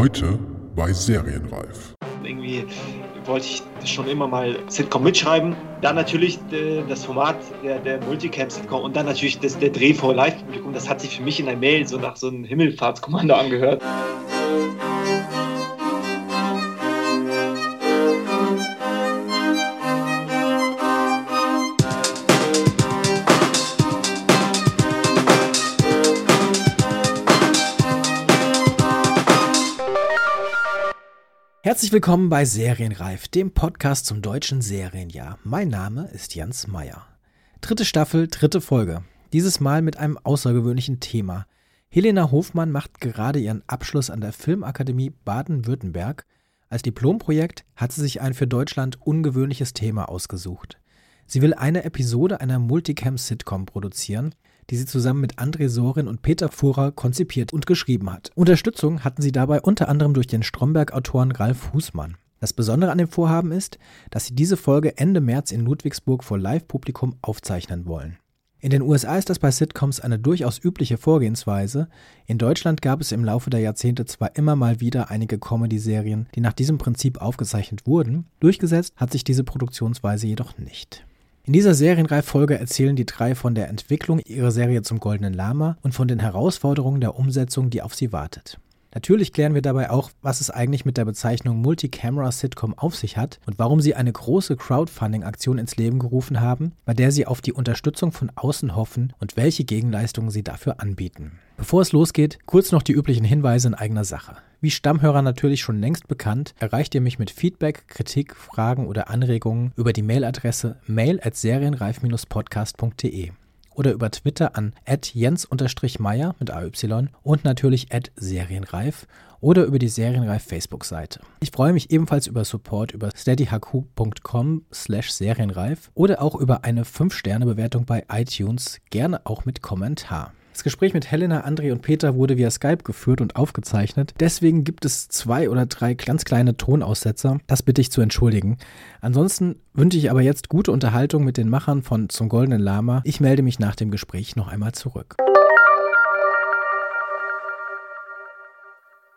Heute bei Serienreif. Irgendwie wollte ich schon immer mal Sitcom mitschreiben. Dann natürlich äh, das Format der, der Multicam-Sitcom und dann natürlich das, der Dreh vor Live-Publikum. Das hat sich für mich in der Mail so nach so einem Himmelfahrtskommando angehört. Herzlich willkommen bei Serienreif, dem Podcast zum deutschen Serienjahr. Mein Name ist Jens Meyer. Dritte Staffel, dritte Folge. Dieses Mal mit einem außergewöhnlichen Thema. Helena Hofmann macht gerade ihren Abschluss an der Filmakademie Baden-Württemberg. Als Diplomprojekt hat sie sich ein für Deutschland ungewöhnliches Thema ausgesucht. Sie will eine Episode einer Multicam-Sitcom produzieren, die sie zusammen mit André Sorin und Peter Fuhrer konzipiert und geschrieben hat. Unterstützung hatten sie dabei unter anderem durch den Stromberg-Autoren Ralf Husmann. Das Besondere an dem Vorhaben ist, dass sie diese Folge Ende März in Ludwigsburg vor Live-Publikum aufzeichnen wollen. In den USA ist das bei Sitcoms eine durchaus übliche Vorgehensweise. In Deutschland gab es im Laufe der Jahrzehnte zwar immer mal wieder einige Comedy-Serien, die nach diesem Prinzip aufgezeichnet wurden, durchgesetzt hat sich diese Produktionsweise jedoch nicht. In dieser Serienreiffolge erzählen die drei von der Entwicklung ihrer Serie zum Goldenen Lama und von den Herausforderungen der Umsetzung, die auf sie wartet. Natürlich klären wir dabei auch, was es eigentlich mit der Bezeichnung Multicamera-Sitcom auf sich hat und warum sie eine große Crowdfunding-Aktion ins Leben gerufen haben, bei der sie auf die Unterstützung von außen hoffen und welche Gegenleistungen sie dafür anbieten. Bevor es losgeht, kurz noch die üblichen Hinweise in eigener Sache. Wie Stammhörer natürlich schon längst bekannt, erreicht ihr mich mit Feedback, Kritik, Fragen oder Anregungen über die Mailadresse mail at serienreif-podcast.de oder über Twitter an jens-meyer mit AY und natürlich serienreif oder über die Serienreif Facebook-Seite. Ich freue mich ebenfalls über Support über steadyhq.com slash serienreif oder auch über eine 5-Sterne-Bewertung bei iTunes, gerne auch mit Kommentar. Das Gespräch mit Helena, André und Peter wurde via Skype geführt und aufgezeichnet. Deswegen gibt es zwei oder drei ganz kleine Tonaussetzer. Das bitte ich zu entschuldigen. Ansonsten wünsche ich aber jetzt gute Unterhaltung mit den Machern von Zum Goldenen Lama. Ich melde mich nach dem Gespräch noch einmal zurück.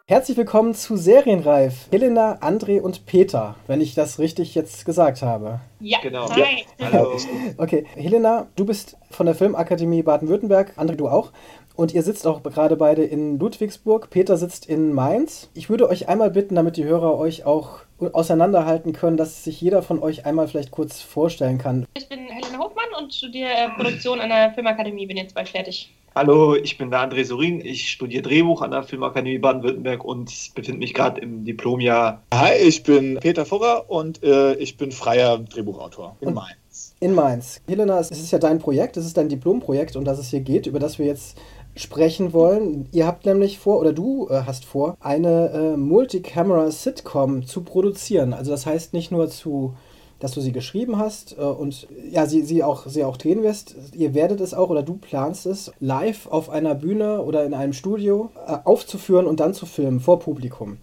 Herzlich willkommen zu Serienreif. Helena, André und Peter, wenn ich das richtig jetzt gesagt habe. Ja, genau. Hi. Ja. Hallo. Okay, Helena, du bist von der Filmakademie Baden-Württemberg, André, du auch. Und ihr sitzt auch gerade beide in Ludwigsburg. Peter sitzt in Mainz. Ich würde euch einmal bitten, damit die Hörer euch auch auseinanderhalten können, dass sich jeder von euch einmal vielleicht kurz vorstellen kann. Ich bin Helena Hofmann und studiere äh, Produktion an der Filmakademie, bin jetzt bald fertig. Hallo, ich bin der André Sorin. Ich studiere Drehbuch an der Filmakademie Baden-Württemberg und befinde mich gerade im Diplomjahr. Hi, ich bin Peter Furrer und äh, ich bin freier Drehbuchautor in Und- Mainz. In Mainz. Helena, es ist ja dein Projekt, es ist dein Diplomprojekt, um das es hier geht, über das wir jetzt sprechen wollen. Ihr habt nämlich vor, oder du äh, hast vor, eine äh, Multicamera-Sitcom zu produzieren. Also das heißt nicht nur zu dass du sie geschrieben hast äh, und ja, sie, sie, auch, sie auch drehen wirst. Ihr werdet es auch oder du planst es live auf einer Bühne oder in einem Studio äh, aufzuführen und dann zu filmen vor Publikum.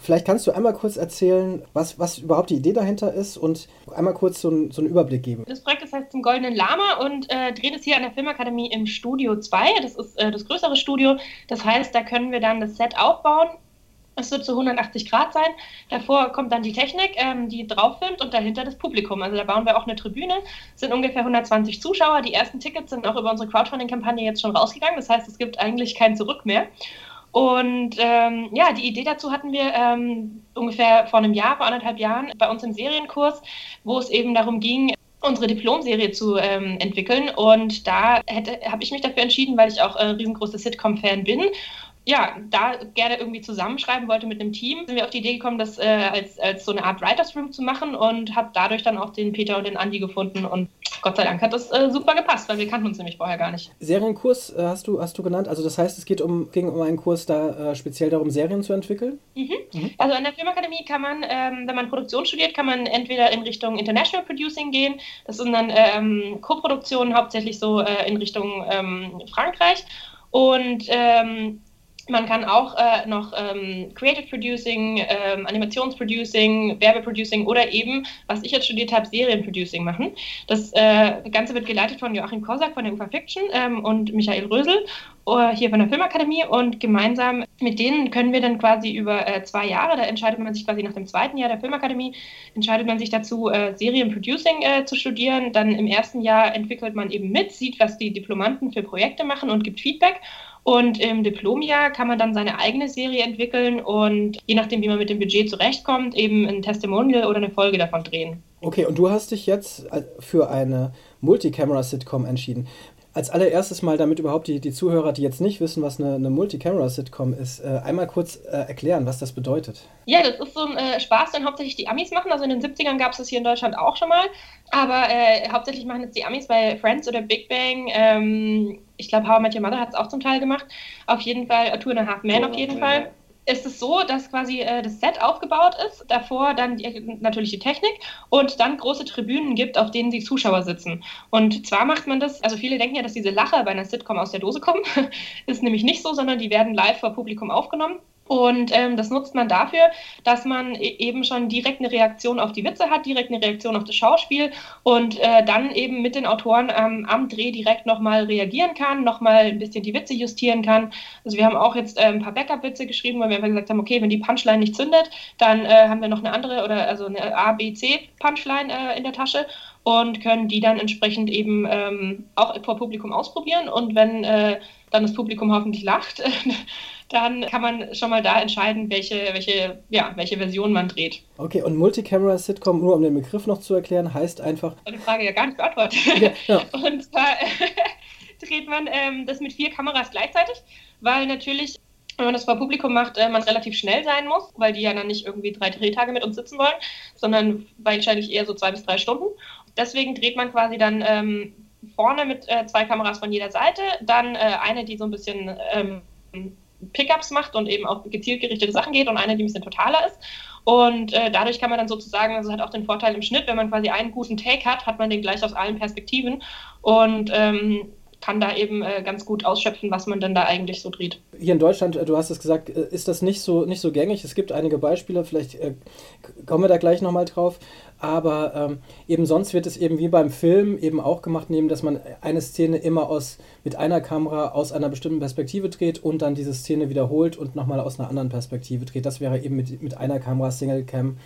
Vielleicht kannst du einmal kurz erzählen, was, was überhaupt die Idee dahinter ist und einmal kurz so, einen- so einen Überblick geben. Das Projekt das heißt zum Goldenen Lama und äh, dreht es hier an der Filmakademie im Studio 2. Das ist äh, das größere Studio. Das heißt, da können wir dann das Set aufbauen. Es wird zu 180 Grad sein. Davor kommt dann die Technik, ähm, die drauf filmt und dahinter das Publikum. Also da bauen wir auch eine Tribüne. Sind ungefähr 120 Zuschauer. Die ersten Tickets sind auch über unsere Crowdfunding-Kampagne jetzt schon rausgegangen. Das heißt, es gibt eigentlich kein Zurück mehr. Und ähm, ja, die Idee dazu hatten wir ähm, ungefähr vor einem Jahr, vor anderthalb Jahren bei uns im Serienkurs, wo es eben darum ging, unsere Diplomserie zu ähm, entwickeln. Und da habe ich mich dafür entschieden, weil ich auch äh, riesengroßer Sitcom-Fan bin. Ja, da gerne irgendwie zusammenschreiben wollte mit einem Team, sind wir auf die Idee gekommen, das äh, als, als so eine Art Writers Room zu machen und habe dadurch dann auch den Peter und den Andy gefunden und Gott sei Dank hat das äh, super gepasst, weil wir kannten uns nämlich vorher gar nicht. Serienkurs äh, hast, du, hast du genannt. Also das heißt, es geht um, ging um einen Kurs da äh, speziell darum, Serien zu entwickeln. Also an der Filmakademie kann man, ähm, wenn man Produktion studiert, kann man entweder in Richtung International Producing gehen. Das sind dann ähm, Co-Produktionen, hauptsächlich so äh, in Richtung ähm, Frankreich. Und ähm, Man kann auch äh, noch ähm, Creative Producing, ähm, Animationsproducing, Werbeproducing oder eben, was ich jetzt studiert habe, Serienproducing machen. Das äh, Ganze wird geleitet von Joachim Kosak von der UFA Fiction ähm, und Michael Rösel uh, hier von der Filmakademie und gemeinsam mit denen können wir dann quasi über äh, zwei Jahre, da entscheidet man sich quasi nach dem zweiten Jahr der Filmakademie, entscheidet man sich dazu, äh, Serienproducing äh, zu studieren. Dann im ersten Jahr entwickelt man eben mit, sieht, was die Diplomanten für Projekte machen und gibt Feedback. Und im Diplomjahr kann man dann seine eigene Serie entwickeln und je nachdem, wie man mit dem Budget zurechtkommt, eben ein Testimonial oder eine Folge davon drehen. Okay, und du hast dich jetzt äh, für eine Multicamera-Sitcom entschieden. Als allererstes mal, damit überhaupt die, die Zuhörer, die jetzt nicht wissen, was eine, eine Multicamera-Sitcom ist, äh, einmal kurz äh, erklären, was das bedeutet. Ja, das ist so ein äh, Spaß, den hauptsächlich die Amis machen. Also in den 70ern gab es das hier in Deutschland auch schon mal. Aber äh, hauptsächlich machen jetzt die Amis bei Friends oder Big Bang. Ähm, ich glaube, How I Met Your Mother hat es auch zum Teil gemacht. Auf jeden Fall, A Two and a Half Men oh, auf jeden Fall ist es so, dass quasi äh, das Set aufgebaut ist, davor dann die, natürlich die Technik und dann große Tribünen gibt, auf denen die Zuschauer sitzen. Und zwar macht man das, also viele denken ja, dass diese Lacher bei einer Sitcom aus der Dose kommen. ist nämlich nicht so, sondern die werden live vor Publikum aufgenommen. Und ähm, das nutzt man dafür, dass man e-, eben schon direkt eine Reaktion auf die Witze hat, direkt eine Reaktion auf das Schauspiel und äh, dann eben mit den Autoren ähm, am Dreh direkt nochmal reagieren kann, nochmal ein bisschen die Witze justieren kann. Also wir haben auch jetzt äh, ein paar Backup-Witze geschrieben, weil wir einfach gesagt haben, okay, wenn die Punchline nicht zündet, dann äh, haben wir noch eine andere oder also eine A, B, C Punchline äh, in der Tasche und können die dann entsprechend eben ähm, auch vor Publikum ausprobieren. Und wenn äh, dann das Publikum hoffentlich lacht, dann kann man schon mal da entscheiden, welche, welche, ja, welche Version man dreht. Okay, und Multicamera-Sitcom, nur um den Begriff noch zu erklären, heißt einfach. Die Frage ja gar nicht beantwortet. Ja, ja. Und zwar dreht man ähm, das mit vier Kameras gleichzeitig, weil natürlich wenn man das vor Publikum macht, äh, man relativ schnell sein muss, weil die ja dann nicht irgendwie drei Drehtage mit uns sitzen wollen, sondern wahrscheinlich eher so zwei bis drei Stunden. Deswegen dreht man quasi dann ähm, vorne mit äh, zwei Kameras von jeder Seite, dann äh, eine, die so ein bisschen ähm, Pickups macht und eben auch gezielt gerichtete Sachen geht und eine, die ein bisschen totaler ist. Und äh, dadurch kann man dann sozusagen, also hat auch den Vorteil im Schnitt, wenn man quasi einen guten Take hat, hat man den gleich aus allen Perspektiven und ähm, kann da eben äh, ganz gut ausschöpfen, was man denn da eigentlich so dreht. Hier in Deutschland, äh, du hast es gesagt, äh, ist das nicht so, nicht so gängig. Es gibt einige Beispiele, vielleicht äh, kommen wir da gleich nochmal drauf aber ähm, eben sonst wird es eben wie beim Film eben auch gemacht, neben dass man eine Szene immer aus mit einer Kamera aus einer bestimmten Perspektive dreht und dann diese Szene wiederholt und nochmal aus einer anderen Perspektive dreht. Das wäre eben mit, mit einer Kamera Single Cam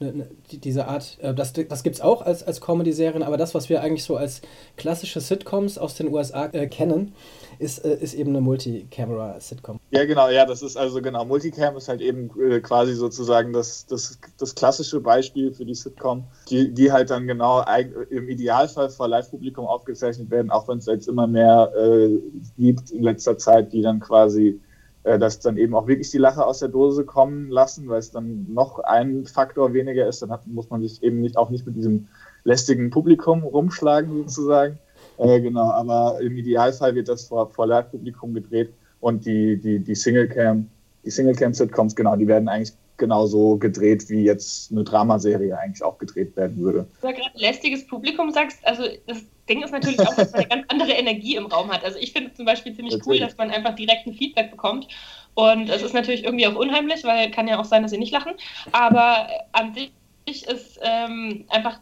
ne, ne, diese Art, äh, das, das gibt es auch als, als Comedy-Serien, aber das, was wir eigentlich so als klassische Sitcoms aus den USA äh, kennen, ist, äh, ist eben eine Multicamera-Sitcom. Ja, genau, ja, das ist also genau, Multicam ist halt eben äh, quasi sozusagen das, das, das klassische Beispiel für die Sitcom, die, die halt dann genau im Idealfall vor Live-Publikum aufgezeichnet werden, auch wenn es jetzt immer mehr äh, gibt in letzter Zeit, die dann quasi äh, dass dann eben auch wirklich die Lache aus der Dose kommen lassen, weil es dann noch ein Faktor weniger ist, dann hat, muss man sich eben nicht auch nicht mit diesem lästigen Publikum rumschlagen sozusagen. Äh, genau, aber im Idealfall wird das vor, vor Live-Publikum gedreht und die, die, die Single-Cam, die Single-Cam-Sitcoms, genau, die werden eigentlich genauso gedreht, wie jetzt eine Dramaserie eigentlich auch gedreht werden würde. Du ja gerade lästiges Publikum sagst, also das Ding ist natürlich auch, dass man eine ganz andere Energie im Raum hat. Also ich finde zum Beispiel ziemlich natürlich. cool, dass man einfach direkt ein Feedback bekommt. Und es ist natürlich irgendwie auch unheimlich, weil kann ja auch sein, dass sie nicht lachen. Aber an sich ist ähm, einfach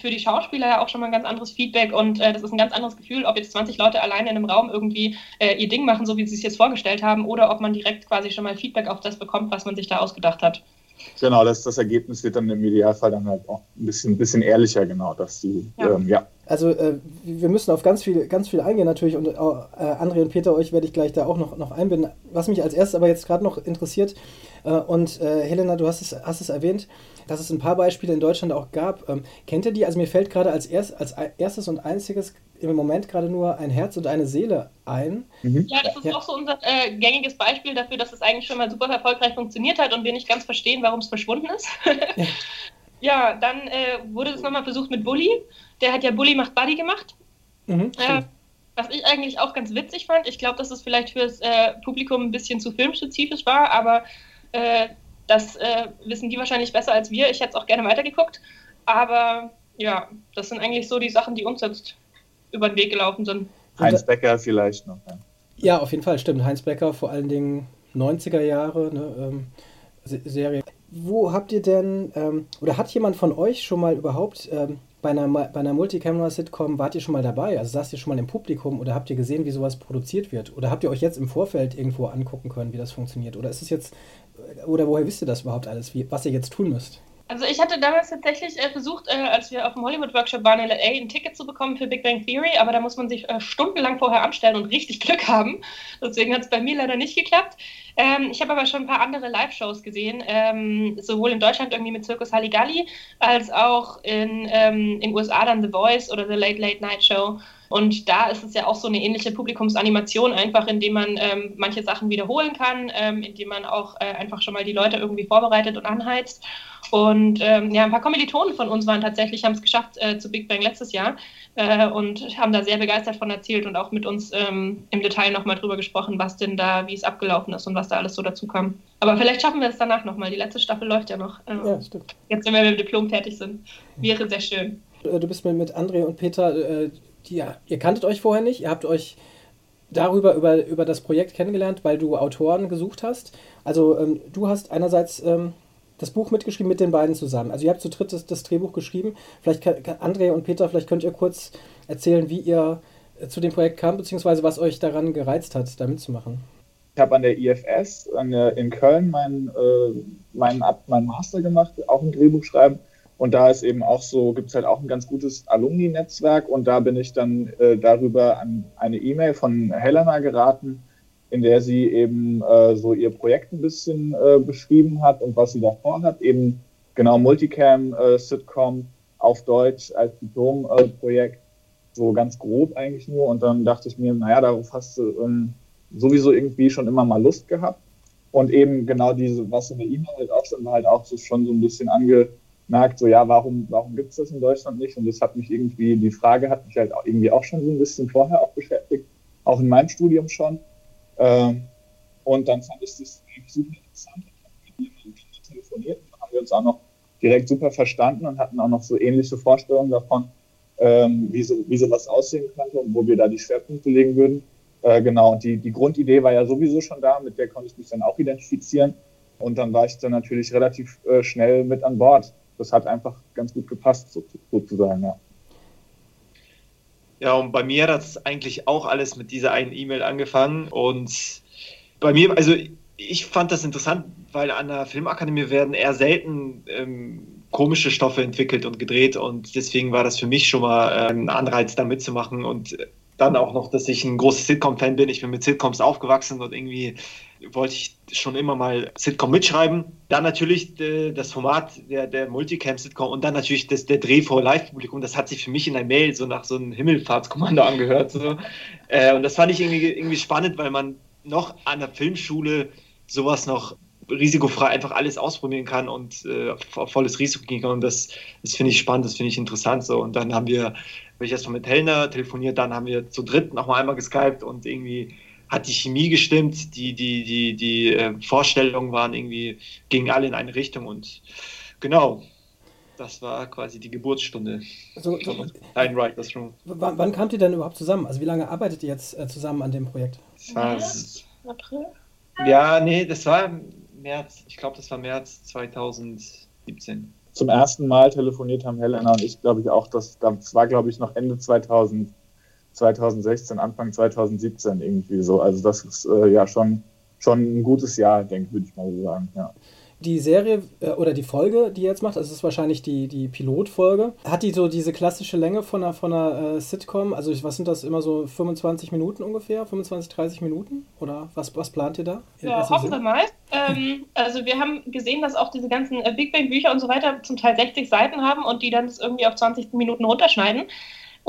für die Schauspieler ja auch schon mal ein ganz anderes Feedback und äh, das ist ein ganz anderes Gefühl, ob jetzt 20 Leute alleine in einem Raum irgendwie äh, ihr Ding machen, so wie sie es jetzt vorgestellt haben, oder ob man direkt quasi schon mal Feedback auf das bekommt, was man sich da ausgedacht hat. Genau, das, das Ergebnis wird dann im Idealfall dann halt auch ein bisschen, ein bisschen ehrlicher, genau, dass die, ja. Ähm, ja. Also äh, wir müssen auf ganz viel, ganz viel eingehen natürlich und äh, André und Peter, euch werde ich gleich da auch noch, noch einbinden. Was mich als erstes aber jetzt gerade noch interessiert, und äh, Helena, du hast es, hast es erwähnt, dass es ein paar Beispiele in Deutschland auch gab. Ähm, kennt ihr die? Also mir fällt gerade als, erst, als erstes und einziges im Moment gerade nur ein Herz und eine Seele ein. Mhm. Ja, das ist ja. auch so unser äh, gängiges Beispiel dafür, dass es eigentlich schon mal super erfolgreich funktioniert hat und wir nicht ganz verstehen, warum es verschwunden ist. ja. ja. dann äh, wurde es nochmal versucht mit Bully. Der hat ja Bully macht Buddy gemacht. Mhm, äh, was ich eigentlich auch ganz witzig fand, ich glaube, dass es vielleicht fürs äh, Publikum ein bisschen zu filmspezifisch war, aber äh, das äh, wissen die wahrscheinlich besser als wir. Ich hätte es auch gerne weitergeguckt. Aber ja, das sind eigentlich so die Sachen, die uns jetzt über den Weg gelaufen sind. Heinz Becker vielleicht noch. Ja. ja, auf jeden Fall, stimmt. Heinz Becker vor allen Dingen 90er Jahre ne, ähm, Serie. Wo habt ihr denn, ähm, oder hat jemand von euch schon mal überhaupt ähm, bei einer, bei einer Multicamera-Sitcom, wart ihr schon mal dabei? Also saßt ihr schon mal im Publikum oder habt ihr gesehen, wie sowas produziert wird? Oder habt ihr euch jetzt im Vorfeld irgendwo angucken können, wie das funktioniert? Oder ist es jetzt, oder woher wisst ihr das überhaupt alles, wie, was ihr jetzt tun müsst? Also ich hatte damals tatsächlich äh, versucht, äh, als wir auf dem Hollywood-Workshop waren in LA, ein Ticket zu bekommen für Big Bang Theory, aber da muss man sich äh, stundenlang vorher anstellen und richtig Glück haben. Deswegen hat es bei mir leider nicht geklappt. Ähm, ich habe aber schon ein paar andere Live-Shows gesehen, ähm, sowohl in Deutschland irgendwie mit Circus Halligalli, als auch in ähm, den USA dann The Voice oder The Late Late Night Show. Und da ist es ja auch so eine ähnliche Publikumsanimation, einfach indem man ähm, manche Sachen wiederholen kann, ähm, indem man auch äh, einfach schon mal die Leute irgendwie vorbereitet und anheizt. Und ähm, ja, ein paar Kommilitonen von uns waren tatsächlich, haben es geschafft äh, zu Big Bang letztes Jahr äh, und haben da sehr begeistert von erzählt und auch mit uns ähm, im Detail nochmal drüber gesprochen, was denn da, wie es abgelaufen ist und was da alles so dazu kam. Aber vielleicht schaffen wir es danach nochmal. Die letzte Staffel läuft ja noch. Äh, ja, stimmt. Jetzt, wenn wir mit dem Diplom fertig sind. Wäre sehr schön. Äh, du bist mit André und Peter, äh, die, ja, ihr kanntet euch vorher nicht, ihr habt euch darüber über, über das Projekt kennengelernt, weil du Autoren gesucht hast. Also ähm, du hast einerseits ähm, das Buch mitgeschrieben mit den beiden zusammen. Also ihr habt zu dritt das, das Drehbuch geschrieben. Vielleicht kann, André und Peter, vielleicht könnt ihr kurz erzählen, wie ihr äh, zu dem Projekt kam, beziehungsweise was euch daran gereizt hat, da mitzumachen. Ich habe an der IFS an der, in Köln meinen äh, mein, mein Master gemacht, auch ein Drehbuch schreiben. Und da ist eben auch so, gibt es halt auch ein ganz gutes Alumni-Netzwerk und da bin ich dann äh, darüber an eine E-Mail von Helena geraten, in der sie eben äh, so ihr Projekt ein bisschen äh, beschrieben hat und was sie da vorhat. Eben genau Multicam-Sitcom äh, auf Deutsch als Diplom-Projekt, so ganz grob eigentlich nur. Und dann dachte ich mir, naja, darauf hast du ähm, sowieso irgendwie schon immer mal Lust gehabt. Und eben genau diese, was in der E-Mail halt auch schon war, halt auch so schon so ein bisschen angemerkt, so ja, warum, warum gibt es das in Deutschland nicht? Und das hat mich irgendwie, die Frage hat mich halt auch irgendwie auch schon so ein bisschen vorher auch beschäftigt, auch in meinem Studium schon. Ähm, und dann fand ich das super interessant. Ich habe mit jemandem telefoniert und haben wir uns auch noch direkt super verstanden und hatten auch noch so ähnliche Vorstellungen davon, ähm, wie, so, wie sowas aussehen könnte und wo wir da die Schwerpunkte legen würden. Äh, genau, und die, die Grundidee war ja sowieso schon da, mit der konnte ich mich dann auch identifizieren. Und dann war ich dann natürlich relativ äh, schnell mit an Bord. Das hat einfach ganz gut gepasst, so, sozusagen, ja. Ja, und bei mir hat das eigentlich auch alles mit dieser einen E-Mail angefangen. Und bei mir, also ich fand das interessant, weil an der Filmakademie werden eher selten ähm, komische Stoffe entwickelt und gedreht. Und deswegen war das für mich schon mal äh, ein Anreiz, da mitzumachen. Und dann auch noch, dass ich ein großer Sitcom-Fan bin. Ich bin mit Sitcoms aufgewachsen und irgendwie wollte ich schon immer mal Sitcom mitschreiben. Dann natürlich äh, das Format der, der Multicam-Sitcom und dann natürlich das, der Dreh vor Live-Publikum. Das hat sich für mich in der Mail so nach so einem Himmelfahrtskommando angehört. So. Äh, und das fand ich irgendwie, irgendwie spannend, weil man noch an der Filmschule sowas noch risikofrei einfach alles ausprobieren kann und äh, volles Risiko gehen kann. Und das, das finde ich spannend, das finde ich interessant. So. Und dann haben wir, habe ich erstmal mit Helena telefoniert, dann haben wir zu dritt noch mal einmal geskypt und irgendwie hat die Chemie gestimmt, die, die, die, die äh, Vorstellungen waren irgendwie, gingen alle in eine Richtung und genau, das war quasi die Geburtsstunde so, von Ein Writers Room. Wann, wann kamt ihr denn überhaupt zusammen? Also wie lange arbeitet ihr jetzt äh, zusammen an dem Projekt? März, April? Ja, nee, das war März, ich glaube, das war März 2017. Zum ersten Mal telefoniert haben Helena und ich, glaube ich, auch, das, das war, glaube ich, noch Ende 2000, 2016, Anfang 2017 irgendwie so. Also das ist äh, ja schon, schon ein gutes Jahr, denke würde ich mal so sagen, ja die Serie äh, oder die Folge, die ihr jetzt macht, also es ist wahrscheinlich die, die Pilotfolge, hat die so diese klassische Länge von einer, von einer äh, Sitcom? Also was sind das immer so 25 Minuten ungefähr? 25, 30 Minuten? Oder was, was plant ihr da? Ja, hoffen wir mal. ähm, also wir haben gesehen, dass auch diese ganzen äh, Big Bang Bücher und so weiter zum Teil 60 Seiten haben und die dann das irgendwie auf 20 Minuten runterschneiden.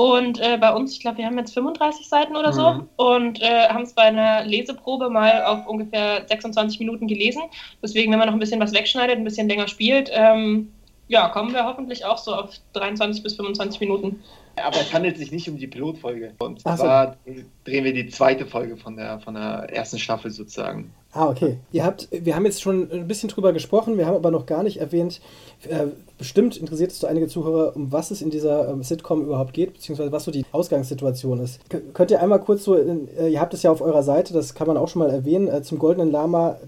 Und äh, bei uns, ich glaube, wir haben jetzt 35 Seiten oder so mhm. und äh, haben es bei einer Leseprobe mal auf ungefähr 26 Minuten gelesen. Deswegen, wenn man noch ein bisschen was wegschneidet, ein bisschen länger spielt, ähm, ja, kommen wir hoffentlich auch so auf 23 bis 25 Minuten. Aber es handelt sich nicht um die Pilotfolge. Und zwar so. drehen wir die zweite Folge von der, von der ersten Staffel sozusagen. Ah, okay. Ihr habt, wir haben jetzt schon ein bisschen drüber gesprochen, wir haben aber noch gar nicht erwähnt, äh, bestimmt interessiert es zu einige Zuhörer, um was es in dieser ähm, Sitcom überhaupt geht, beziehungsweise was so die Ausgangssituation ist. K könnt ihr einmal kurz so, in, äh, ihr habt es ja auf eurer Seite, das kann man auch schon mal erwähnen, äh, zum Goldenen Lama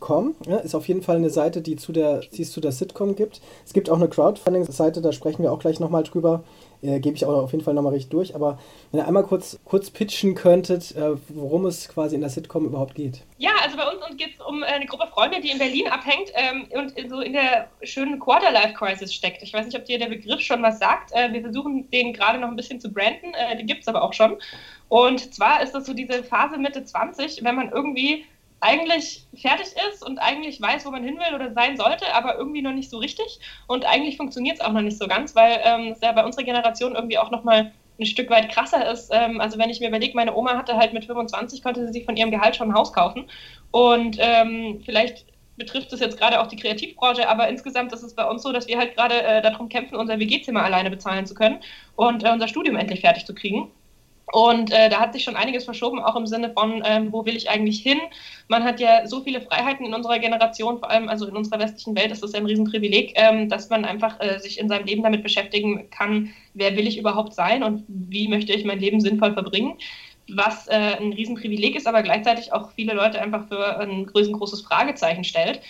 Com ja, ist auf jeden Fall eine Seite, die, zu der, die es zu der Sitcom gibt. Es gibt auch eine Crowdfunding-Seite, da sprechen wir auch gleich nochmal drüber. Äh, Gebe ich auch auf jeden Fall nochmal richtig durch. Aber wenn ihr einmal kurz, kurz pitchen könntet, äh, worum es quasi in der Sitcom überhaupt geht. Ja, also bei uns geht es um eine Gruppe Freunde, die in Berlin abhängt ähm, und in, so in der schönen Quarter-Life-Crisis steckt. Ich weiß nicht, ob dir der Begriff schon was sagt. Äh, wir versuchen den gerade noch ein bisschen zu branden. Äh, den gibt es aber auch schon. Und zwar ist das so diese Phase Mitte 20, wenn man irgendwie eigentlich fertig ist und eigentlich weiß, wo man hin will oder sein sollte, aber irgendwie noch nicht so richtig. Und eigentlich funktioniert es auch noch nicht so ganz, weil ähm, es ja bei unserer Generation irgendwie auch nochmal ein Stück weit krasser ist. Ähm, also wenn ich mir überlege, meine Oma hatte halt mit 25, konnte sie sich von ihrem Gehalt schon ein Haus kaufen. Und ähm, vielleicht betrifft es jetzt gerade auch die Kreativbranche, aber insgesamt ist es bei uns so, dass wir halt gerade äh, darum kämpfen, unser WG-Zimmer alleine bezahlen zu können und äh, unser Studium endlich fertig zu kriegen. Und äh, da hat sich schon einiges verschoben, auch im Sinne von, ähm, wo will ich eigentlich hin? Man hat ja so viele Freiheiten in unserer Generation, vor allem also in unserer westlichen Welt ist das ein Riesenprivileg, ähm, dass man einfach äh, sich in seinem Leben damit beschäftigen kann, wer will ich überhaupt sein und wie möchte ich mein Leben sinnvoll verbringen. Was äh, ein Riesenprivileg ist, aber gleichzeitig auch viele Leute einfach für ein riesengroßes Fragezeichen stellt.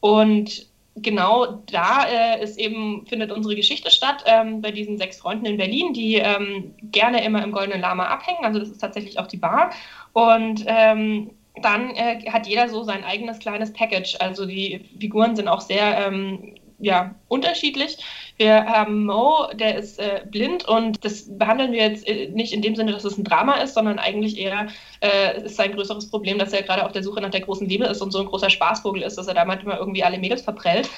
Und genau da äh, ist eben, findet unsere Geschichte statt, ähm, bei diesen sechs Freunden in Berlin, die ähm, gerne immer im Goldenen Lama abhängen. Also das ist tatsächlich auch die Bar. Und ähm, dann äh, hat jeder so sein eigenes kleines Package. Also die Figuren sind auch sehr ähm, ja, unterschiedlich. Wir haben Mo, der ist äh, blind und das behandeln wir jetzt äh, nicht in dem Sinne, dass es ein Drama ist, sondern eigentlich eher äh, ist sein größeres Problem, dass er gerade auf der Suche nach der großen Liebe ist und so ein großer Spaßvogel ist, dass er da manchmal irgendwie alle Mädels verprellt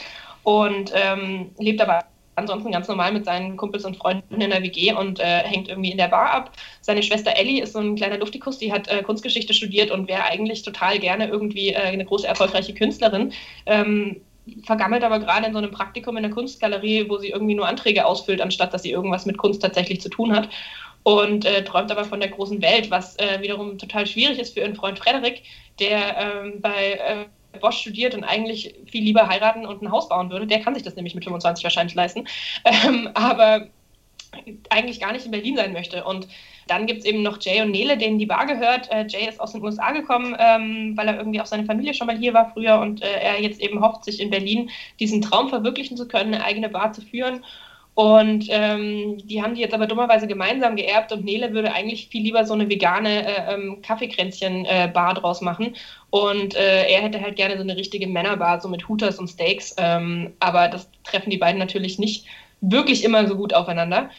und ähm, lebt aber ansonsten ganz normal mit seinen Kumpels und Freunden in der WG und äh, hängt irgendwie in der Bar ab. Seine Schwester Ellie ist so ein kleiner Luftikus, die hat äh, Kunstgeschichte studiert und wäre eigentlich total gerne irgendwie äh, eine große erfolgreiche Künstlerin. Ähm, vergammelt aber gerade in so einem Praktikum in der Kunstgalerie, wo sie irgendwie nur Anträge ausfüllt, anstatt dass sie irgendwas mit Kunst tatsächlich zu tun hat. Und äh, träumt aber von der großen Welt, was äh, wiederum total schwierig ist für ihren Freund Frederik, der ähm, bei äh, Bosch studiert und eigentlich viel lieber heiraten und ein Haus bauen würde. Der kann sich das nämlich mit 25 wahrscheinlich leisten. Ähm, aber eigentlich gar nicht in Berlin sein möchte. Und dann gibt es eben noch Jay und Nele, denen die Bar gehört. Äh, Jay ist aus den USA gekommen, ähm, weil er irgendwie auch seine Familie schon mal hier war früher und äh, er jetzt eben hofft, sich in Berlin diesen Traum verwirklichen zu können, eine eigene Bar zu führen. Und ähm, die haben die jetzt aber dummerweise gemeinsam geerbt und Nele würde eigentlich viel lieber so eine vegane äh, ähm, Kaffeekränzchen-Bar äh, draus machen. Und äh, er hätte halt gerne so eine richtige Männerbar, so mit Hooters und Steaks. Ähm, aber das treffen die beiden natürlich nicht wirklich immer so gut aufeinander.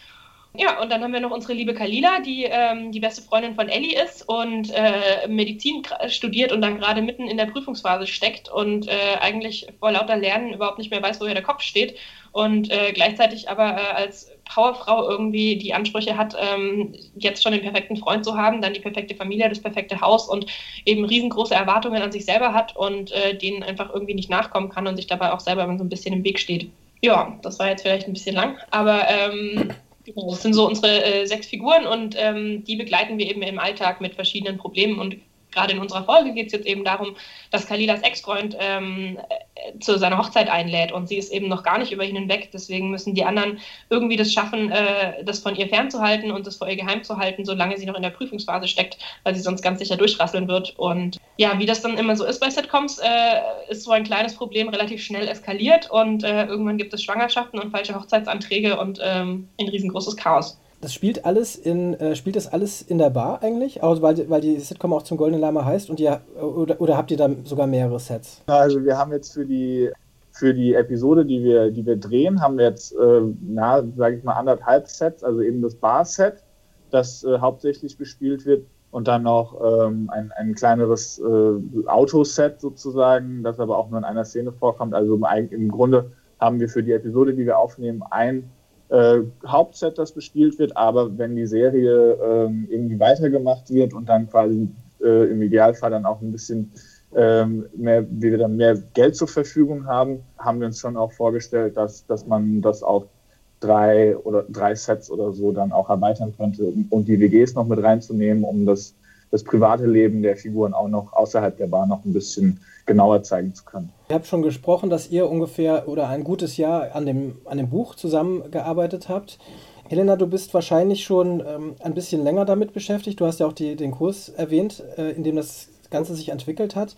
Ja, und dann haben wir noch unsere liebe Kalila, die ähm, die beste Freundin von Ellie ist und äh, Medizin studiert und dann gerade mitten in der Prüfungsphase steckt und äh, eigentlich vor lauter Lernen überhaupt nicht mehr weiß, woher der Kopf steht und äh, gleichzeitig aber äh, als Powerfrau irgendwie die Ansprüche hat, ähm, jetzt schon den perfekten Freund zu haben, dann die perfekte Familie, das perfekte Haus und eben riesengroße Erwartungen an sich selber hat und äh, denen einfach irgendwie nicht nachkommen kann und sich dabei auch selber so ein bisschen im Weg steht. Ja, das war jetzt vielleicht ein bisschen lang, aber ähm, das sind so unsere äh, sechs Figuren und ähm, die begleiten wir eben im Alltag mit verschiedenen Problemen und gerade in unserer Folge geht es jetzt eben darum, dass Kalilas Ex-Freund ähm, äh, zu seiner Hochzeit einlädt und sie ist eben noch gar nicht über ihn hinweg. Deswegen müssen die anderen irgendwie das schaffen, äh, das von ihr fernzuhalten und das vor ihr geheim zu halten, solange sie noch in der Prüfungsphase steckt, weil sie sonst ganz sicher durchrasseln wird. Und ja, wie das dann immer so ist bei Sitcoms, äh, ist so ein kleines Problem relativ schnell eskaliert und äh, irgendwann gibt es Schwangerschaften und falsche Hochzeitsanträge und ähm, ein riesengroßes Chaos. Das spielt alles in, äh, spielt das alles in der Bar eigentlich? Also weil, weil die Sitcom auch zum Goldenen Lama heißt und ihr, oder, oder habt ihr da sogar mehrere Sets? Also wir haben jetzt für die für die Episode, die wir, die wir drehen, haben wir jetzt, äh, na, sage ich mal, anderthalb Sets, also eben das Bar-Set, das äh, hauptsächlich bespielt wird und dann noch ähm, ein, ein kleineres äh, Autoset sozusagen, das aber auch nur in einer Szene vorkommt. Also im, im Grunde haben wir für die Episode, die wir aufnehmen, ein äh, Hauptset, das bespielt wird, aber wenn die Serie ähm, irgendwie weitergemacht wird und dann quasi äh, im Idealfall dann auch ein bisschen ähm, mehr, wie wir dann mehr Geld zur Verfügung haben, haben wir uns schon auch vorgestellt, dass, dass man das auf drei oder drei Sets oder so dann auch erweitern könnte und die WGs noch mit reinzunehmen, um das das private Leben der Figuren auch noch außerhalb der Bahn noch ein bisschen genauer zeigen zu können. Ihr habt schon gesprochen, dass ihr ungefähr oder ein gutes Jahr an dem, an dem Buch zusammengearbeitet habt. Helena, du bist wahrscheinlich schon ähm, ein bisschen länger damit beschäftigt. Du hast ja auch die, den Kurs erwähnt, äh, in dem das Ganze sich entwickelt hat.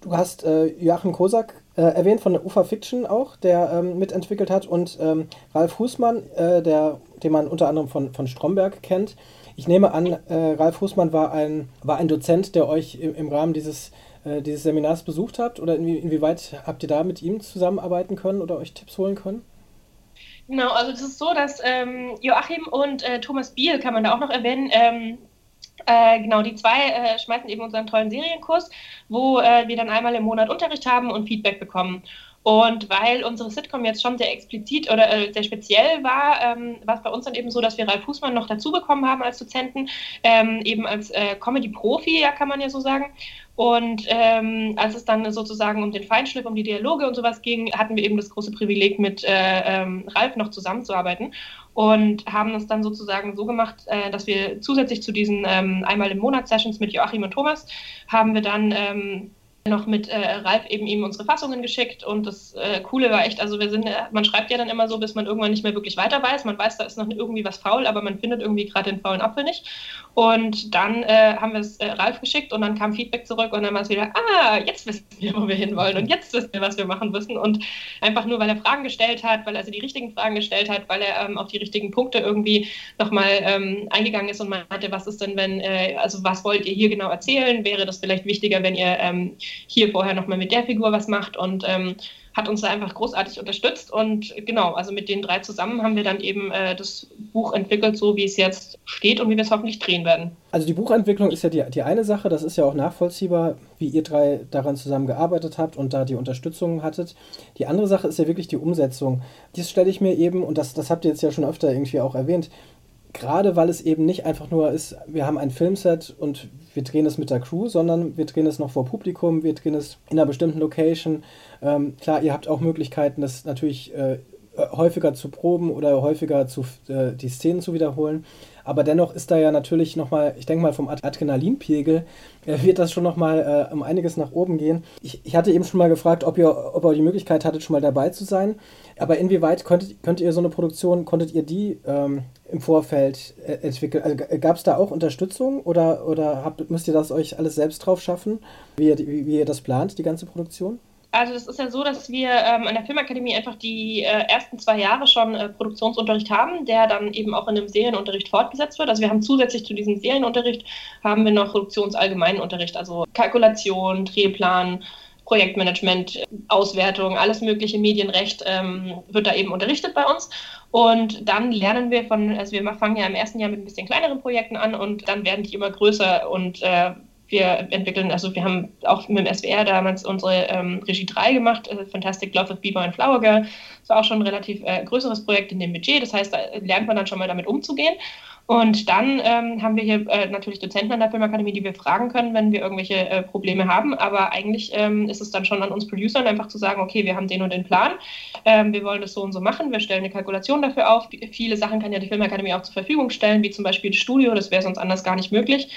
Du hast äh, Joachim Kosak äh, erwähnt von der UFA Fiction auch, der ähm, mitentwickelt hat, und ähm, Ralf Husmann, äh, der, den man unter anderem von, von Stromberg kennt. Ich nehme an, äh, Ralf Husmann war ein, war ein Dozent, der euch im, im Rahmen dieses, äh, dieses Seminars besucht habt. Oder inwie, inwieweit habt ihr da mit ihm zusammenarbeiten können oder euch Tipps holen können? Genau, also es ist so, dass ähm, Joachim und äh, Thomas Biel, kann man da auch noch erwähnen, ähm, äh, genau, die zwei äh, schmeißen eben unseren tollen Serienkurs, wo äh, wir dann einmal im Monat Unterricht haben und Feedback bekommen. Und weil unsere Sitcom jetzt schon sehr explizit oder äh, sehr speziell war, ähm, war es bei uns dann eben so, dass wir Ralf Fußmann noch dazu bekommen haben als Dozenten, ähm, eben als äh, Comedy-Profi, ja, kann man ja so sagen. Und ähm, als es dann sozusagen um den Feinschliff, um die Dialoge und sowas ging, hatten wir eben das große Privileg, mit äh, ähm, Ralf noch zusammenzuarbeiten und haben es dann sozusagen so gemacht, äh, dass wir zusätzlich zu diesen ähm, einmal im Monat Sessions mit Joachim und Thomas haben wir dann ähm, noch mit äh, Ralf eben ihm unsere Fassungen geschickt und das äh, Coole war echt, also wir sind, man schreibt ja dann immer so, bis man irgendwann nicht mehr wirklich weiter weiß. Man weiß, da ist noch irgendwie was faul, aber man findet irgendwie gerade den faulen Apfel nicht. Und dann äh, haben wir es äh, Ralf geschickt und dann kam Feedback zurück und dann war es wieder, ah, jetzt wissen wir, wo wir hinwollen und jetzt wissen wir, was wir machen müssen. Und einfach nur, weil er Fragen gestellt hat, weil er also die richtigen Fragen gestellt hat, weil er ähm, auf die richtigen Punkte irgendwie nochmal ähm, eingegangen ist und meinte, was ist denn, wenn, äh, also was wollt ihr hier genau erzählen? Wäre das vielleicht wichtiger, wenn ihr ähm, hier vorher nochmal mit der Figur was macht und ähm, hat uns da einfach großartig unterstützt. Und genau, also mit den drei zusammen haben wir dann eben äh, das Buch entwickelt, so wie es jetzt steht und wie wir es hoffentlich drehen werden. Also die Buchentwicklung ist ja die, die eine Sache, das ist ja auch nachvollziehbar, wie ihr drei daran zusammengearbeitet habt und da die Unterstützung hattet. Die andere Sache ist ja wirklich die Umsetzung. Dies stelle ich mir eben, und das, das habt ihr jetzt ja schon öfter irgendwie auch erwähnt, gerade weil es eben nicht einfach nur ist, wir haben ein Filmset und wir drehen es mit der Crew, sondern wir drehen es noch vor Publikum, wir drehen es in einer bestimmten Location. Ähm, klar, ihr habt auch Möglichkeiten, das natürlich äh, häufiger zu proben oder häufiger zu, äh, die Szenen zu wiederholen. Aber dennoch ist da ja natürlich nochmal, ich denke mal vom Adrenalinpegel, äh, wird das schon nochmal äh, um einiges nach oben gehen. Ich, ich hatte eben schon mal gefragt, ob ihr, ob ihr die Möglichkeit hattet, schon mal dabei zu sein. Aber inwieweit könntet, könnt ihr so eine Produktion, konntet ihr die ähm, im Vorfeld äh, entwickeln? Also, Gab es da auch Unterstützung oder, oder habt, müsst ihr das euch alles selbst drauf schaffen, wie ihr, wie, ihr das plant, die ganze Produktion? Also das ist ja so, dass wir ähm, an der Filmakademie einfach die äh, ersten zwei Jahre schon äh, Produktionsunterricht haben, der dann eben auch in einem Serienunterricht fortgesetzt wird. Also wir haben zusätzlich zu diesem Serienunterricht haben wir noch Produktionsallgemeinen Unterricht, also Kalkulation, Drehplan, Projektmanagement, Auswertung, alles mögliche Medienrecht ähm, wird da eben unterrichtet bei uns. Und dann lernen wir von, also wir fangen ja im ersten Jahr mit ein bisschen kleineren Projekten an und dann werden die immer größer und äh, wir entwickeln, also wir haben auch mit dem SWR damals unsere ähm, Regie 3 gemacht, äh, Fantastic Love of Bieber and Flower Girl. Das war auch schon ein relativ äh, größeres Projekt in dem Budget. Das heißt, da lernt man dann schon mal damit umzugehen. Und dann ähm, haben wir hier äh, natürlich Dozenten an der Filmakademie, die wir fragen können, wenn wir irgendwelche äh, Probleme haben. Aber eigentlich ähm, ist es dann schon an uns Producern, einfach zu sagen, okay, wir haben den und den Plan, ähm, wir wollen das so und so machen, wir stellen eine Kalkulation dafür auf. Viele Sachen kann ja die Filmakademie auch zur Verfügung stellen, wie zum Beispiel das Studio, das wäre sonst anders gar nicht möglich,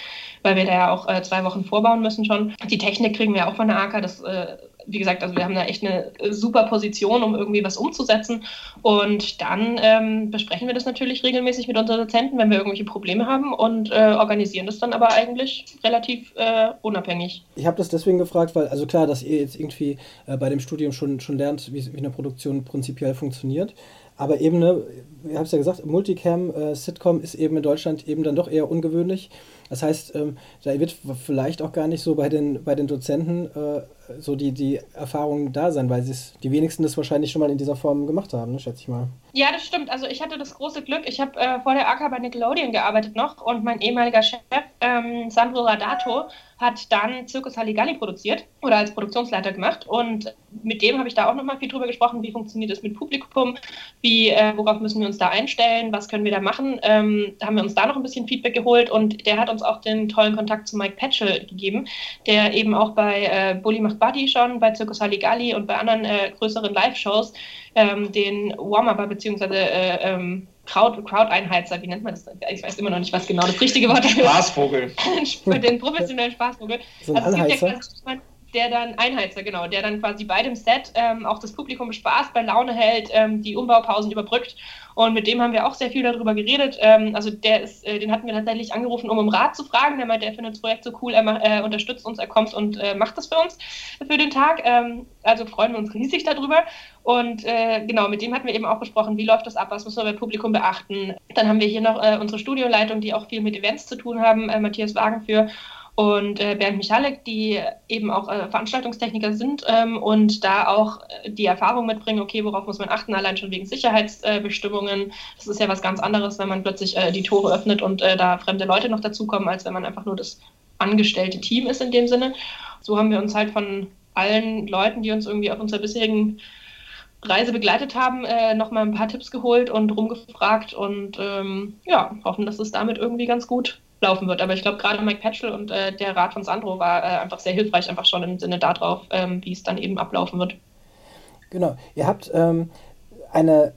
weil wir da ja auch äh, zwei Wochen vorbauen müssen schon. Die Technik kriegen wir auch von der AK, das äh, wie gesagt, also wir haben da echt eine super Position, um irgendwie was umzusetzen. Und dann ähm, besprechen wir das natürlich regelmäßig mit unseren Dozenten, wenn wir irgendwelche Probleme haben und äh, organisieren das dann aber eigentlich relativ äh, unabhängig. Ich habe das deswegen gefragt, weil, also klar, dass ihr jetzt irgendwie äh, bei dem Studium schon, schon lernt, wie, wie eine Produktion prinzipiell funktioniert. Aber eben, ne, ich habe es ja gesagt, Multicam, äh, ist eben in Deutschland eben dann doch eher ungewöhnlich. Das heißt, ähm, da wird vielleicht auch gar nicht so bei den, bei den Dozenten äh, so die, die Erfahrung da sein, weil die wenigsten das wahrscheinlich schon mal in dieser Form gemacht haben, ne, schätze ich mal. Ja, das stimmt. Also ich hatte das große Glück, ich habe äh, vor der AK bei Nickelodeon gearbeitet noch und mein ehemaliger Chef, ähm, Sandro Radato, hat dann Circus Halligalli produziert oder als Produktionsleiter gemacht. Und mit dem habe ich da auch nochmal viel drüber gesprochen, wie funktioniert das mit Publikum, wie, äh, worauf müssen wir uns da einstellen, was können wir da machen. Ähm, da haben wir uns da noch ein bisschen Feedback geholt und der hat uns auch den tollen Kontakt zu Mike Patchell gegeben, der eben auch bei äh, Bully macht Buddy schon, bei Circus Halligalli und bei anderen äh, größeren Live-Shows ähm, den Warm-Upper bzw. Äh, ähm, Crowd, Crowd-Einheizer, wie nennt man das? Ich weiß immer noch nicht, was genau das richtige Wort dafür ist. Spaßvogel. den professionellen Spaßvogel. So also es gibt ja quasi der dann Einheizer, genau, der dann quasi bei dem Set ähm, auch das Publikum bespaßt, bei Laune hält, ähm, die Umbaupausen überbrückt. Und mit dem haben wir auch sehr viel darüber geredet. Ähm, also der ist, äh, den hatten wir tatsächlich angerufen, um um Rat zu fragen. Der meinte, er findet das Projekt so cool, er äh, unterstützt uns, er kommt und äh, macht das für uns für den Tag. Ähm, also freuen wir uns riesig darüber. Und äh, genau, mit dem hatten wir eben auch besprochen, wie läuft das ab, was müssen wir beim Publikum beachten. Dann haben wir hier noch äh, unsere Studioleitung, die auch viel mit Events zu tun haben, äh, Matthias Wagen für und äh, Bernd Michalek, die eben auch äh, Veranstaltungstechniker sind ähm, und da auch äh, die Erfahrung mitbringen, okay, worauf muss man achten, allein schon wegen Sicherheitsbestimmungen. das ist ja was ganz anderes, wenn man plötzlich äh, die Tore öffnet und äh, da fremde Leute noch dazukommen, als wenn man einfach nur das angestellte Team ist in dem Sinne. So haben wir uns halt von allen Leuten, die uns irgendwie auf unserer bisherigen Reise begleitet haben, äh, nochmal ein paar Tipps geholt und rumgefragt und ähm, ja, hoffen, dass es damit irgendwie ganz gut laufen wird. Aber ich glaube, gerade Mike Patchell und äh, der Rat von Sandro war äh, einfach sehr hilfreich, einfach schon im Sinne darauf, ähm, wie es dann eben ablaufen wird. Genau. Ihr habt ähm, eine,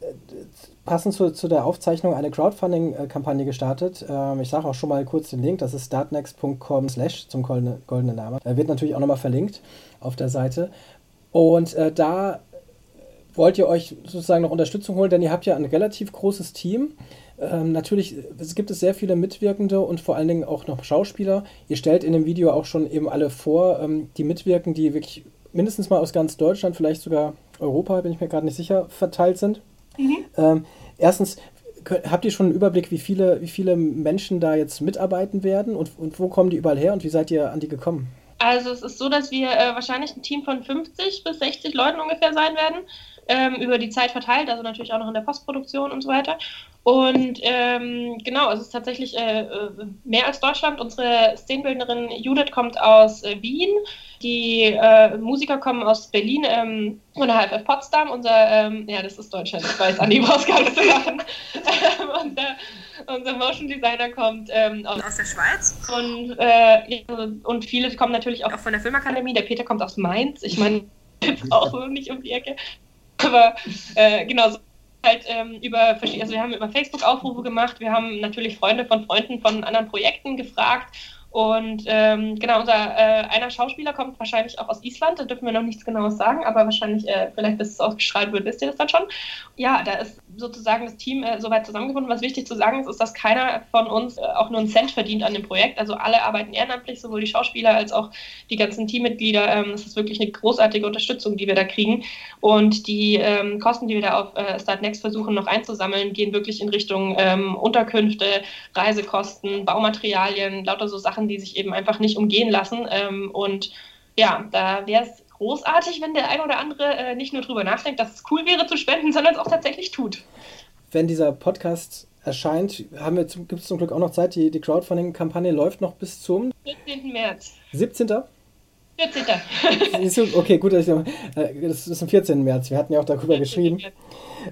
passend zu, zu der Aufzeichnung, eine Crowdfunding-Kampagne gestartet. Ähm, ich sage auch schon mal kurz den Link, das ist startnext.com slash zum goldenen goldene Name. Da wird natürlich auch nochmal verlinkt auf der Seite. Und äh, da wollt ihr euch sozusagen noch Unterstützung holen, denn ihr habt ja ein relativ großes Team. Ähm, natürlich es gibt es sehr viele Mitwirkende und vor allen Dingen auch noch Schauspieler. Ihr stellt in dem Video auch schon eben alle vor, ähm, die mitwirken, die wirklich mindestens mal aus ganz Deutschland, vielleicht sogar Europa, bin ich mir gerade nicht sicher, verteilt sind. Mhm. Ähm, erstens, habt ihr schon einen Überblick, wie viele, wie viele Menschen da jetzt mitarbeiten werden und, und wo kommen die überall her und wie seid ihr an die gekommen? Also es ist so, dass wir äh, wahrscheinlich ein Team von 50 bis 60 Leuten ungefähr sein werden ähm, über die Zeit verteilt, also natürlich auch noch in der Postproduktion und so weiter. Und ähm, genau, es ist tatsächlich äh, äh, mehr als Deutschland. Unsere Szenenbildnerin Judith kommt aus äh, Wien. Die äh, Musiker kommen aus Berlin ähm, der HFF Potsdam. Unser, ähm, ja, das ist Deutschland, ich weiß, Andi brauchst gar nicht zu machen. und, unser Motion Designer kommt ähm, aus, aus, der Schweiz. Und, äh, und viele kommen natürlich auch von der Filmakademie. Der Peter kommt aus Mainz. Ich meine, jetzt auch nicht um die Ecke. Aber äh, genau, so halt ähm, über also wir haben über Facebook Aufrufe gemacht, wir haben natürlich Freunde von Freunden von anderen Projekten gefragt und ähm, genau, unser äh, einer Schauspieler kommt wahrscheinlich auch aus Island, da dürfen wir noch nichts Genaues sagen, aber wahrscheinlich, äh, vielleicht bis es ausgestrahlt wird, wisst ihr das dann schon. Ja, da ist sozusagen das Team äh, soweit zusammengefunden. Was wichtig zu sagen ist, ist, dass keiner von uns äh, auch nur einen Cent verdient an dem Projekt. Also alle arbeiten ehrenamtlich, sowohl die Schauspieler als auch die ganzen Teammitglieder. Ähm, das ist wirklich eine großartige Unterstützung, die wir da kriegen. Und die ähm, Kosten, die wir da auf äh, Startnext versuchen noch einzusammeln, gehen wirklich in Richtung ähm, Unterkünfte, Reisekosten, Baumaterialien, lauter so Sachen, Sachen, die sich eben einfach nicht umgehen lassen. Ähm, und ja, da wäre es großartig, wenn der ein oder andere äh, nicht nur drüber nachdenkt, dass es cool wäre zu spenden, sondern es auch tatsächlich tut. Wenn dieser Podcast erscheint, gibt es zum Glück auch noch Zeit. Die, die Crowdfunding-Kampagne läuft noch bis zum 17. März. 17. 14. okay, gut, das ist am 14. März. Wir hatten ja auch darüber geschrieben.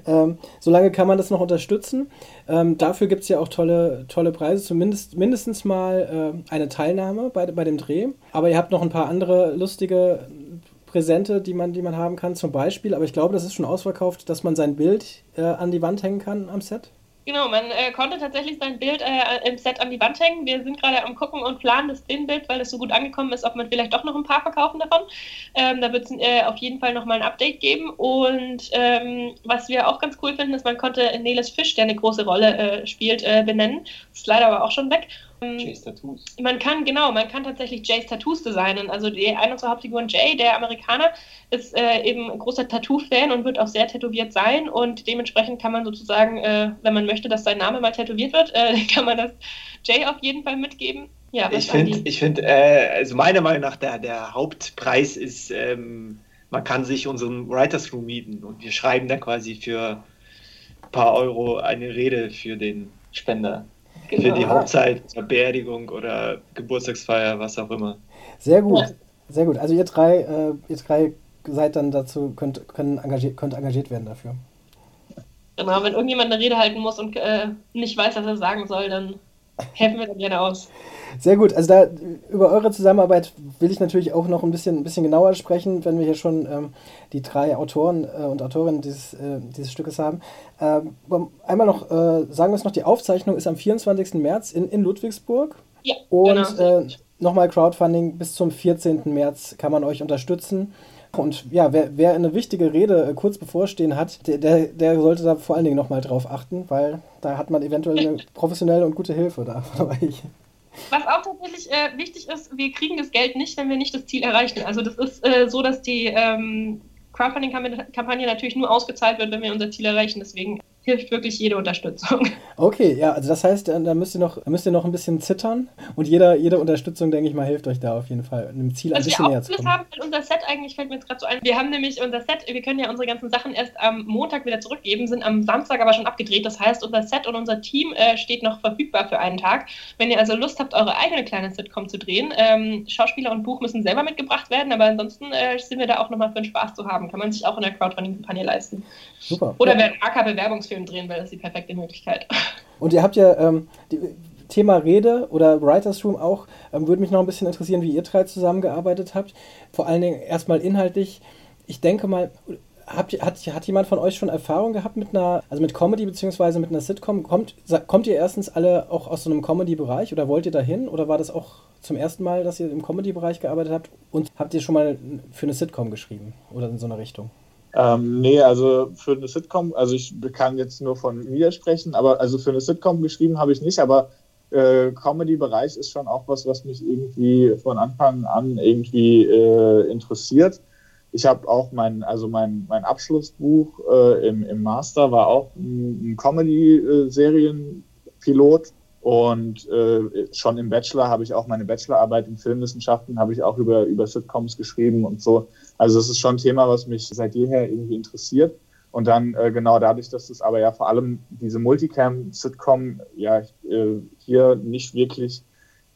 Ähm, solange kann man das noch unterstützen. Ähm, dafür gibt es ja auch tolle, tolle Preise, zumindest mindestens mal äh, eine Teilnahme bei, bei dem Dreh. Aber ihr habt noch ein paar andere lustige Präsente, die man, die man haben kann, zum Beispiel. Aber ich glaube, das ist schon ausverkauft, dass man sein Bild äh, an die Wand hängen kann am Set. Genau, man äh, konnte tatsächlich sein Bild äh, im Set an die Wand hängen. Wir sind gerade am Gucken und planen das Bild, weil es so gut angekommen ist, ob man vielleicht doch noch ein paar verkaufen davon. Ähm, da wird es äh, auf jeden Fall nochmal ein Update geben. Und ähm, was wir auch ganz cool finden, ist, man konnte Neles Fisch, der eine große Rolle äh, spielt, äh, benennen. Ist leider aber auch schon weg. Ähm, Jays Tattoos. Man kann, genau, man kann tatsächlich Jays Tattoos designen. Also die, eine unserer Hauptfiguren, Jay, der Amerikaner, ist äh, eben ein großer Tattoo-Fan und wird auch sehr tätowiert sein. Und dementsprechend kann man sozusagen, äh, wenn man möchte, dass sein Name mal tätowiert wird, äh, kann man das Jay auf jeden Fall mitgeben. Ja, ich finde, ich finde, äh, also meiner Meinung nach, der, der Hauptpreis ist, ähm, man kann sich unseren Writers Room mieten und wir schreiben dann quasi für ein paar Euro eine Rede für den Spender. Genau. Für die Hochzeit, Beerdigung oder Geburtstagsfeier, was auch immer. Sehr gut, ja. sehr gut. Also ihr drei, äh, ihr drei seid dann dazu, könnt, können engagiert, könnt engagiert werden dafür. Genau, wenn irgendjemand eine Rede halten muss und äh, nicht weiß, was er sagen soll, dann helfen wir dann gerne aus. Sehr gut. Also da über eure Zusammenarbeit will ich natürlich auch noch ein bisschen, ein bisschen genauer sprechen, wenn wir hier schon ähm, die drei Autoren äh, und Autorinnen dieses, äh, dieses Stückes haben. Ähm, einmal noch, äh, sagen wir es noch, die Aufzeichnung ist am 24. März in, in Ludwigsburg. Ja, und genau. Äh, nochmal Crowdfunding bis zum 14. März kann man euch unterstützen. Und ja, wer, wer eine wichtige Rede äh, kurz bevorstehen hat, der, der, der sollte da vor allen Dingen nochmal drauf achten, weil da hat man eventuell eine professionelle und gute Hilfe da von euch. Was auch tatsächlich äh, wichtig ist, wir kriegen das Geld nicht, wenn wir nicht das Ziel erreichen. Also das ist äh, so, dass die ähm, Crowdfunding-Kampagne natürlich nur ausgezahlt wird, wenn wir unser Ziel erreichen. Deswegen hilft wirklich jede Unterstützung. Okay, ja, also das heißt, da müsst ihr noch, müsst ihr noch ein bisschen zittern und jeder, jede Unterstützung, denke ich mal, hilft euch da auf jeden Fall, einem Ziel ein bisschen näher zu kommen. Haben unser Set eigentlich, fällt mir jetzt gerade so ein, wir haben nämlich unser Set, wir können ja unsere ganzen Sachen erst am Montag wieder zurückgeben, sind am Samstag aber schon abgedreht. Das heißt, unser Set und unser Team äh, steht noch verfügbar für einen Tag. Wenn ihr also Lust habt, eure eigene kleine Sitcom zu drehen, ähm, Schauspieler und Buch müssen selber mitgebracht werden, aber ansonsten äh, sind wir da auch nochmal für den Spaß zu haben. Kann man sich auch in der Crowdfunding-Kampagne leisten. Super. Oder ja. wer einen AK-Bewerbungsfilm drehen will, das ist die perfekte Möglichkeit. Und ihr habt ja ähm, die, Thema Rede oder Writers Room auch, ähm, würde mich noch ein bisschen interessieren, wie ihr drei zusammengearbeitet habt. Vor allen Dingen erstmal inhaltlich. Ich denke mal, habt, hat, hat jemand von euch schon Erfahrung gehabt mit einer, also mit Comedy beziehungsweise mit einer Sitcom? Kommt, kommt ihr erstens alle auch aus so einem Comedy-Bereich oder wollt ihr dahin? Oder war das auch zum ersten Mal, dass ihr im Comedy-Bereich gearbeitet habt? Und habt ihr schon mal für eine Sitcom geschrieben oder in so eine Richtung? Ähm, nee, also für eine Sitcom, also ich kann jetzt nur von mir sprechen, aber also für eine Sitcom geschrieben habe ich nicht, aber äh, Comedy-Bereich ist schon auch was, was mich irgendwie von Anfang an irgendwie äh, interessiert. Ich habe auch mein, also mein, mein Abschlussbuch äh, im, im Master war auch ein, ein Comedy-Serienpilot und äh, schon im Bachelor habe ich auch meine Bachelorarbeit in Filmwissenschaften, habe ich auch über, über Sitcoms geschrieben und so. Also es ist schon ein Thema, was mich seit jeher irgendwie interessiert. Und dann äh, genau dadurch, dass es aber ja vor allem diese Multicam-Sitcom ja äh, hier nicht wirklich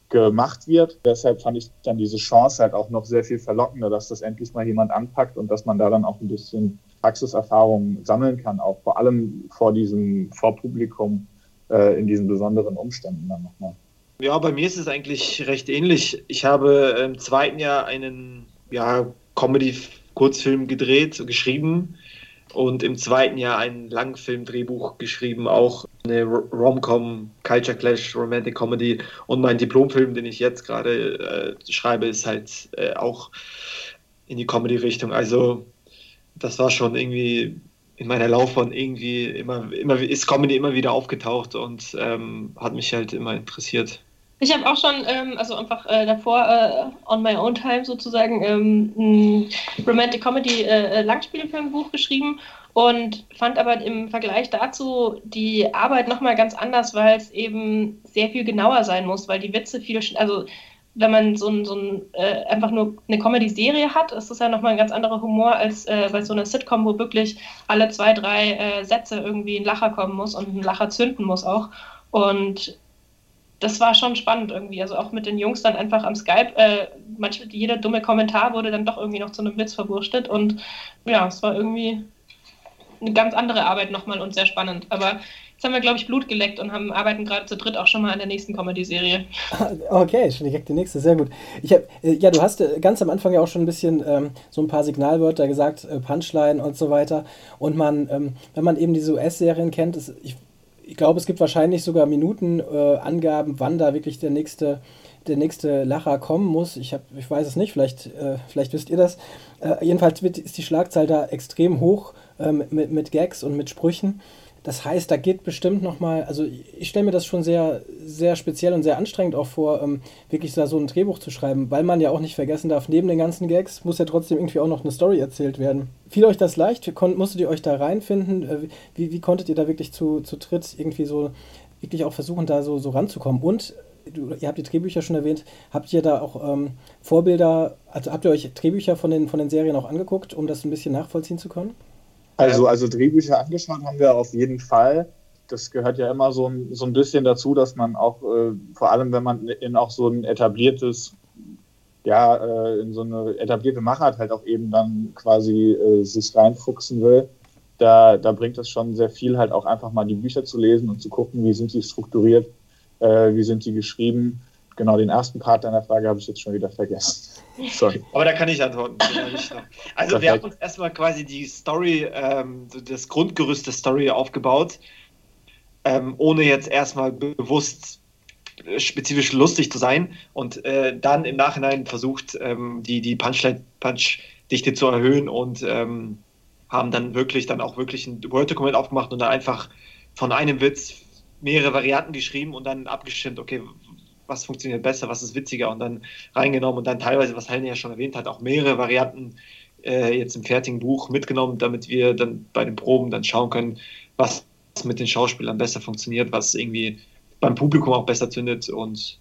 gemacht wird. Deshalb fand ich dann diese Chance halt auch noch sehr viel verlockender, dass das endlich mal jemand anpackt und dass man da dann auch ein bisschen Praxiserfahrung sammeln kann, auch vor allem vor diesem Vorpublikum äh, in diesen besonderen Umständen dann nochmal. Ja, bei mir ist es eigentlich recht ähnlich. Ich habe im zweiten Jahr einen ja, Comedy-Kurzfilm gedreht, geschrieben und im zweiten Jahr ein Langfilm-Drehbuch geschrieben, auch eine Rom-Com, Culture Clash, Romantic Comedy und mein Diplomfilm, den ich jetzt gerade äh, schreibe, ist halt äh, auch in die Comedy-Richtung. Also das war schon irgendwie in meiner Laufbahn irgendwie immer, immer ist Comedy immer wieder aufgetaucht und ähm, hat mich halt immer interessiert. Ich habe auch schon, ähm, also einfach äh, davor äh, on my own time sozusagen, ähm, ein Romantic Comedy äh, Langspielfilmbuch geschrieben und fand aber im Vergleich dazu die Arbeit nochmal ganz anders, weil es eben sehr viel genauer sein muss, weil die Witze viel, also wenn man so ein, so ein äh, einfach nur eine Comedy-Serie hat, ist das ja nochmal ein ganz anderer Humor als äh, bei so einer Sitcom, wo wirklich alle zwei, drei äh, Sätze irgendwie ein Lacher kommen muss und ein Lacher zünden muss auch. Und das war schon spannend irgendwie. Also auch mit den Jungs dann einfach am Skype, äh, manchmal jeder dumme Kommentar wurde dann doch irgendwie noch zu einem Witz verwurstet. Und ja, es war irgendwie eine ganz andere Arbeit nochmal und sehr spannend. Aber Jetzt haben wir, glaube ich, Blut geleckt und haben, arbeiten gerade zu dritt auch schon mal an der nächsten Comedy-Serie. Okay, schon direkt die nächste, sehr gut. Ich hab, äh, ja, du hast äh, ganz am Anfang ja auch schon ein bisschen ähm, so ein paar Signalwörter gesagt, äh, Punchline und so weiter. Und man, ähm, wenn man eben diese US-Serien kennt, ist, ich, ich glaube, es gibt wahrscheinlich sogar Minutenangaben, äh, wann da wirklich der nächste der nächste Lacher kommen muss. Ich, hab, ich weiß es nicht, vielleicht, äh, vielleicht wisst ihr das. Äh, jedenfalls wird, ist die Schlagzahl da extrem hoch ähm, mit, mit Gags und mit Sprüchen. Das heißt, da geht bestimmt nochmal, also ich stelle mir das schon sehr, sehr speziell und sehr anstrengend auch vor, ähm, wirklich da so ein Drehbuch zu schreiben, weil man ja auch nicht vergessen darf, neben den ganzen Gags muss ja trotzdem irgendwie auch noch eine Story erzählt werden. Fiel euch das leicht? musstet ihr euch da reinfinden? Äh, wie, wie konntet ihr da wirklich zu, zu dritt irgendwie so, wirklich auch versuchen, da so, so ranzukommen? Und du, ihr habt die Drehbücher schon erwähnt, habt ihr da auch ähm, Vorbilder, also habt ihr euch Drehbücher von den, von den Serien auch angeguckt, um das ein bisschen nachvollziehen zu können? Also, also Drehbücher angeschaut haben wir auf jeden Fall. Das gehört ja immer so ein, so ein bisschen dazu, dass man auch, äh, vor allem wenn man in auch so ein etabliertes, ja, äh, in so eine etablierte Machart halt auch eben dann quasi äh, sich reinfuchsen will, da, da bringt es schon sehr viel halt auch einfach mal die Bücher zu lesen und zu gucken, wie sind die strukturiert, äh, wie sind die geschrieben. Genau, den ersten Part deiner Frage habe ich jetzt schon wieder vergessen. Sorry. Aber da kann ich antworten. Also wir haben uns erstmal quasi die Story, ähm, das Grundgerüst der Story aufgebaut, ähm, ohne jetzt erstmal bewusst äh, spezifisch lustig zu sein und äh, dann im Nachhinein versucht, ähm, die, die Punchline-Punch-Dichte zu erhöhen und ähm, haben dann wirklich dann auch wirklich ein Word-Dokument aufgemacht und dann einfach von einem Witz mehrere Varianten geschrieben und dann abgestimmt, okay, was funktioniert besser, was ist witziger und dann reingenommen und dann teilweise, was Helene ja schon erwähnt hat, auch mehrere Varianten äh, jetzt im fertigen Buch mitgenommen, damit wir dann bei den Proben dann schauen können, was mit den Schauspielern besser funktioniert, was irgendwie beim Publikum auch besser zündet und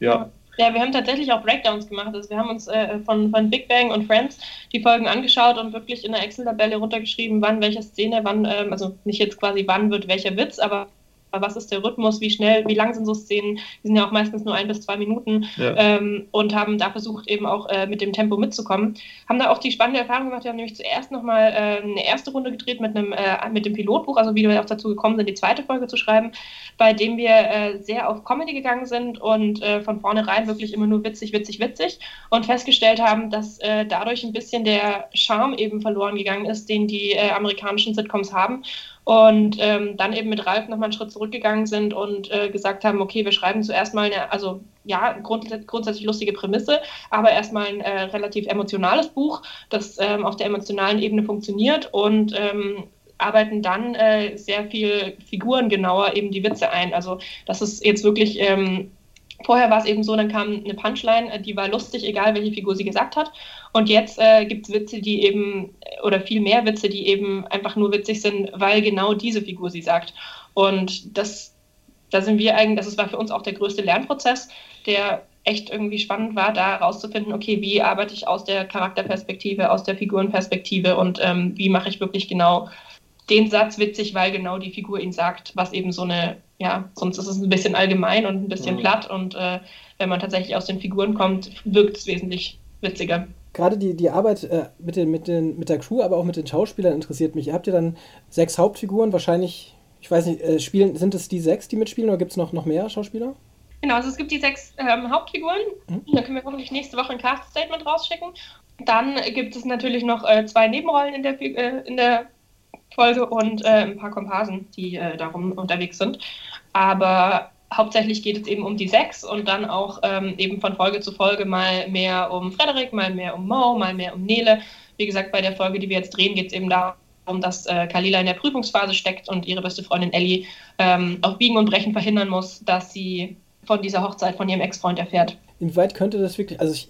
ja. Ja, wir haben tatsächlich auch Breakdowns gemacht. Also wir haben uns äh, von, von Big Bang und Friends die Folgen angeschaut und wirklich in der Excel-Tabelle runtergeschrieben, wann welche Szene, wann, ähm, also nicht jetzt quasi wann wird welcher Witz, aber was ist der Rhythmus, wie schnell, wie lang sind so Szenen, die sind ja auch meistens nur ein bis zwei Minuten. Ja. ähm, und haben da versucht eben auch äh, mit dem Tempo mitzukommen. Haben da auch die spannende Erfahrung gemacht, wir haben nämlich zuerst nochmal äh, eine erste Runde gedreht mit, einem, äh, mit dem Pilotbuch, also wie wir auch dazu gekommen sind, die zweite Folge zu schreiben, bei dem wir äh, sehr auf Comedy gegangen sind und äh, von vornherein wirklich immer nur witzig, witzig, witzig und festgestellt haben, dass äh, dadurch ein bisschen der Charme eben verloren gegangen ist, den die amerikanischen Sitcoms haben und ähm, dann eben mit Ralf nochmal einen Schritt zurückgegangen sind und äh, gesagt haben, okay, wir schreiben zuerst mal eine, also ja, grund, grundsätzlich lustige Prämisse, aber erstmal ein äh, relativ emotionales Buch, das ähm, auf der emotionalen Ebene funktioniert und ähm, arbeiten dann äh, sehr viel figurengenauer eben die Witze ein. Also das ist jetzt wirklich ähm, Vorher war es eben so, dann kam eine Punchline, äh, die war lustig, egal welche Figur sie gesagt hat. Und jetzt äh, gibt es Witze, die eben, oder viel mehr Witze, die eben einfach nur witzig sind, weil genau diese Figur sie sagt. Und das, da sind wir eigentlich, das war für uns auch der größte Lernprozess, der echt irgendwie spannend war, da rauszufinden, okay, wie arbeite ich aus der Charakterperspektive, aus der Figurenperspektive und ähm, wie mache ich wirklich genau den Satz witzig, weil genau die Figur ihn sagt, was eben so eine ja, sonst ist es ein bisschen allgemein und ein bisschen mhm. platt und äh, wenn man tatsächlich aus den Figuren kommt, wirkt es wesentlich witziger. Gerade die, die Arbeit äh, mit, den, mit, den, mit der Crew, aber auch mit den Schauspielern interessiert mich. Ihr habt ja dann sechs Hauptfiguren, wahrscheinlich, ich weiß nicht, äh, spielen, sind es die sechs, die mitspielen oder gibt es noch, noch mehr Schauspieler? Genau, also es gibt die sechs ähm, Hauptfiguren. Mhm. Da können wir hoffentlich nächste Woche ein Cast-Statement rausschicken. Dann gibt es natürlich noch äh, zwei Nebenrollen in der, äh, in der Folge und äh, ein paar Komparsen, die äh, darum unterwegs sind. Aber hauptsächlich geht es eben um die sechs und dann auch ähm, eben von Folge zu Folge mal mehr um Frederik, mal mehr um Mo, mal mehr um Nele. Wie gesagt, bei der Folge, die wir jetzt drehen, geht es eben darum, dass äh, Kalila in der Prüfungsphase steckt und ihre beste Freundin Ellie ähm, auf Biegen und Brechen verhindern muss, dass sie von dieser Hochzeit von ihrem Ex-Freund erfährt. Inwieweit könnte das wirklich, also ich,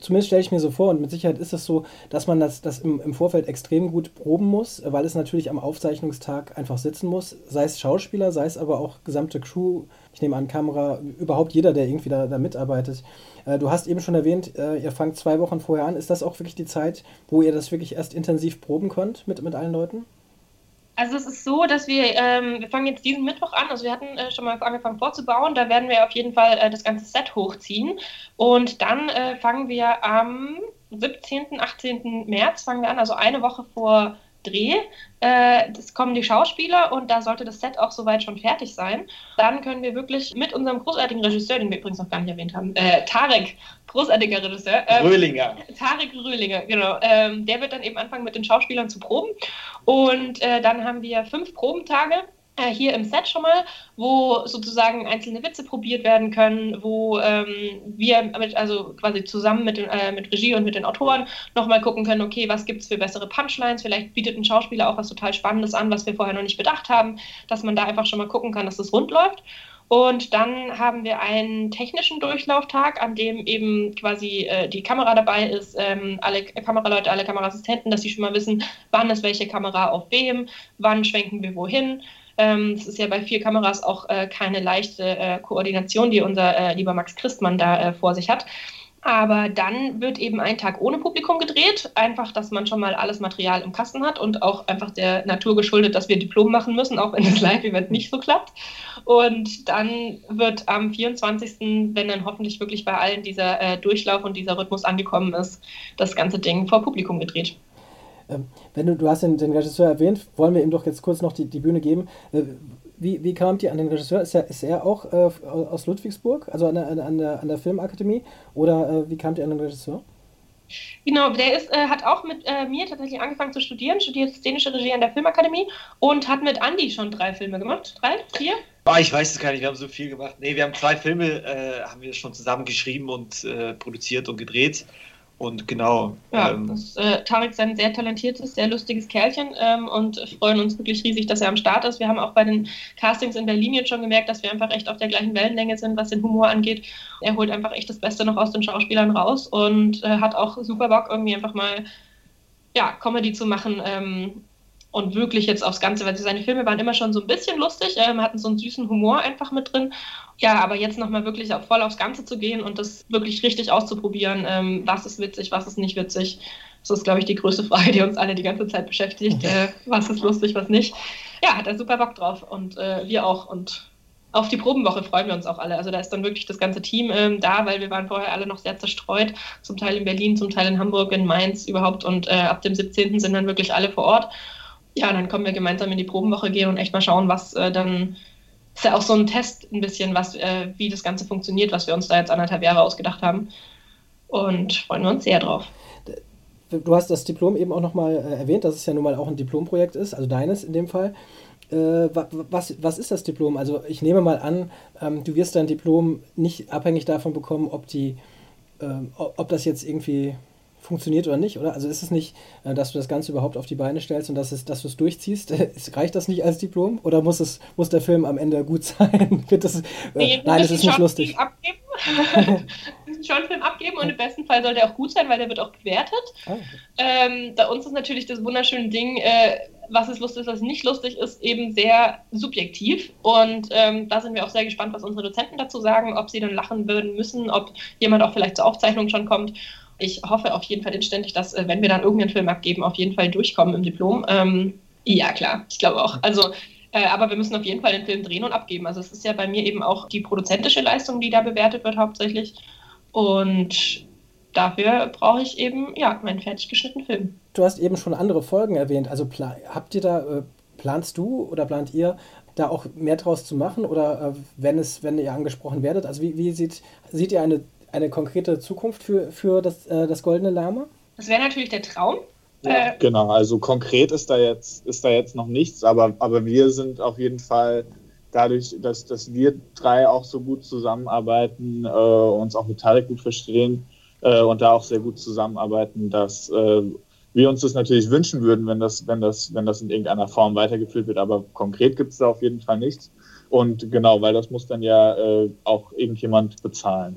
zumindest stelle ich mir so vor, und mit Sicherheit ist es so, dass man das, das im, im, Vorfeld extrem gut proben muss, weil es natürlich am Aufzeichnungstag einfach sitzen muss, sei es Schauspieler, sei es aber auch gesamte Crew, ich nehme an Kamera, überhaupt jeder, der irgendwie da, da mitarbeitet. Äh, du hast eben schon erwähnt, äh, ihr fangt zwei Wochen vorher an. Ist das auch wirklich die Zeit, wo ihr das wirklich erst intensiv proben könnt mit, mit allen Leuten? Also es ist so, dass wir, ähm, wir fangen jetzt diesen Mittwoch an, also wir hatten äh, schon mal angefangen vorzubauen, da werden wir auf jeden Fall äh, das ganze Set hochziehen und dann äh, fangen wir am 17., 18. März fangen wir an, also eine Woche vor Dreh. Äh, das kommen die Schauspieler und da sollte das Set auch soweit schon fertig sein. Dann können wir wirklich mit unserem großartigen Regisseur, den wir übrigens noch gar nicht erwähnt haben, äh, Tarek, großartiger Regisseur. Ähm, Röhlinger. Tarek Röhlinger, genau. Ähm, der wird dann eben anfangen mit den Schauspielern zu proben. Und äh, dann haben wir fünf Probentage hier im Set schon mal, wo sozusagen einzelne Witze probiert werden können, wo ähm, wir mit, also quasi zusammen mit, äh, mit Regie und mit den Autoren nochmal gucken können, okay, was gibt es für bessere Punchlines, vielleicht bietet ein Schauspieler auch was total Spannendes an, was wir vorher noch nicht bedacht haben, dass man da einfach schon mal gucken kann, dass das rund läuft. Und dann haben wir einen technischen Durchlauftag, an dem eben quasi äh, die Kamera dabei ist, ähm, alle Kameraleute, alle Kameraassistenten, dass sie schon mal wissen, wann ist welche Kamera auf wem, wann schwenken wir wohin. Ähm, ist ja bei vier Kameras auch äh, keine leichte äh, Koordination, die unser äh, lieber Max Christmann da äh, vor sich hat. Aber dann wird eben ein Tag ohne Publikum gedreht, einfach, dass man schon mal alles Material im Kasten hat und auch einfach der Natur geschuldet, dass wir Diplom machen müssen, auch wenn das Live-Event nicht so klappt. Und dann wird am 24., wenn dann hoffentlich wirklich bei allen dieser äh, Durchlauf und dieser Rhythmus angekommen ist, das ganze Ding vor Publikum gedreht. Ähm, wenn du, du hast den, den, Regisseur erwähnt, wollen wir ihm doch jetzt kurz noch die, die Bühne geben. Äh, wie, wie kamt ihr an den Regisseur? Ist er, ist er auch äh, aus Ludwigsburg, also an der, an der, an der Filmakademie? Oder äh, wie kamt ihr an den Regisseur? Genau, der ist, äh, hat auch mit äh, mir tatsächlich angefangen zu studieren, studiert szenische Regie an der Filmakademie und hat mit Andy schon drei Filme gemacht. Drei? Vier? Oh, ich weiß es gar nicht, wir haben so viel gemacht. Nee, wir haben zwei Filme, äh, haben wir schon zusammen geschrieben und äh, produziert und gedreht. Und genau. Ja, ähm, das, äh, Tarek ist ein sehr talentiertes, sehr lustiges Kerlchen ähm, und freuen uns wirklich riesig, dass er am Start ist. Wir haben auch bei den Castings in Berlin jetzt schon gemerkt, dass wir einfach echt auf der gleichen Wellenlänge sind, was den Humor angeht. Er holt einfach echt das Beste noch aus den Schauspielern raus und äh, hat auch super Bock, irgendwie einfach mal ja, Comedy zu machen. Ähm, und wirklich jetzt aufs Ganze, weil seine Filme waren immer schon so ein bisschen lustig, ähm, hatten so einen süßen Humor einfach mit drin. Ja, aber jetzt nochmal wirklich auch voll aufs Ganze zu gehen und das wirklich richtig auszuprobieren, ähm, was ist witzig, was ist nicht witzig. Das ist, glaube ich, die größte Frage, die uns alle die ganze Zeit beschäftigt. Äh, was ist lustig, was nicht. Ja, hat er super Bock drauf und äh, wir auch. Und auf die Probenwoche freuen wir uns auch alle. Also da ist dann wirklich das ganze Team ähm, da, weil wir waren vorher alle noch sehr zerstreut, zum Teil in Berlin, zum Teil in Hamburg, in Mainz überhaupt. Und äh, ab dem 17. sind dann wirklich alle vor Ort ja, dann können wir gemeinsam in die Probenwoche gehen und echt mal schauen, was äh, dann ist ja auch so ein Test ein bisschen, was, äh, wie das Ganze funktioniert, was wir uns da jetzt anderthalb Jahre ausgedacht haben. Und freuen wir uns sehr drauf. Du hast das Diplom eben auch nochmal äh, erwähnt, dass es ja nun mal auch ein Diplomprojekt ist, also deines in dem Fall. Äh, was, was ist das Diplom? Also ich nehme mal an, ähm, du wirst dein Diplom nicht abhängig davon bekommen, ob die, ähm, ob das jetzt irgendwie funktioniert oder nicht, oder? Also ist es nicht, äh, dass du das Ganze überhaupt auf die Beine stellst und dass, es, dass du es durchziehst? reicht das nicht als Diplom? Oder muss, es, muss der Film am Ende gut sein? das, äh, nee, nein, es ist nicht lustig. Abgeben. wir müssen schon einen Film abgeben und im besten Fall soll der auch gut sein, weil der wird auch bewertet. Ah, ähm, bei uns ist natürlich das wunderschöne Ding, äh, was ist lustig, was nicht lustig ist, eben sehr subjektiv. Und ähm, da sind wir auch sehr gespannt, was unsere Dozenten dazu sagen, ob sie dann lachen würden müssen, ob jemand auch vielleicht zur Aufzeichnung schon kommt ich hoffe auf jeden Fall inständig, dass, äh, wenn wir dann irgendeinen Film abgeben, auf jeden Fall durchkommen im Diplom. Ähm, ja, klar, ich glaube auch. Also, äh, aber wir müssen auf jeden Fall den Film drehen und abgeben. Also, es ist ja bei mir eben auch die produzentische Leistung, die da bewertet wird, hauptsächlich. Und dafür brauche ich eben, ja, meinen fertig geschnittenen Film. Du hast eben schon andere Folgen erwähnt. Also, habt ihr da, äh, planst du oder plant ihr, da auch mehr draus zu machen oder äh, wenn es, wenn ihr angesprochen werdet? Also wie, wie sieht, seht ihr eine eine konkrete Zukunft für, für das, äh, das Goldene Lama? Das wäre natürlich der Traum. Ja, äh, genau, also konkret ist da jetzt, ist da jetzt noch nichts, aber, aber wir sind auf jeden Fall dadurch, dass, dass wir drei auch so gut zusammenarbeiten, äh, uns auch mit Tarek gut verstehen äh, und da auch sehr gut zusammenarbeiten, dass äh, wir uns das natürlich wünschen würden, wenn das, wenn das, wenn das in irgendeiner Form weitergeführt wird, aber konkret gibt es da auf jeden Fall nichts. Und genau, weil das muss dann ja äh, auch irgendjemand bezahlen.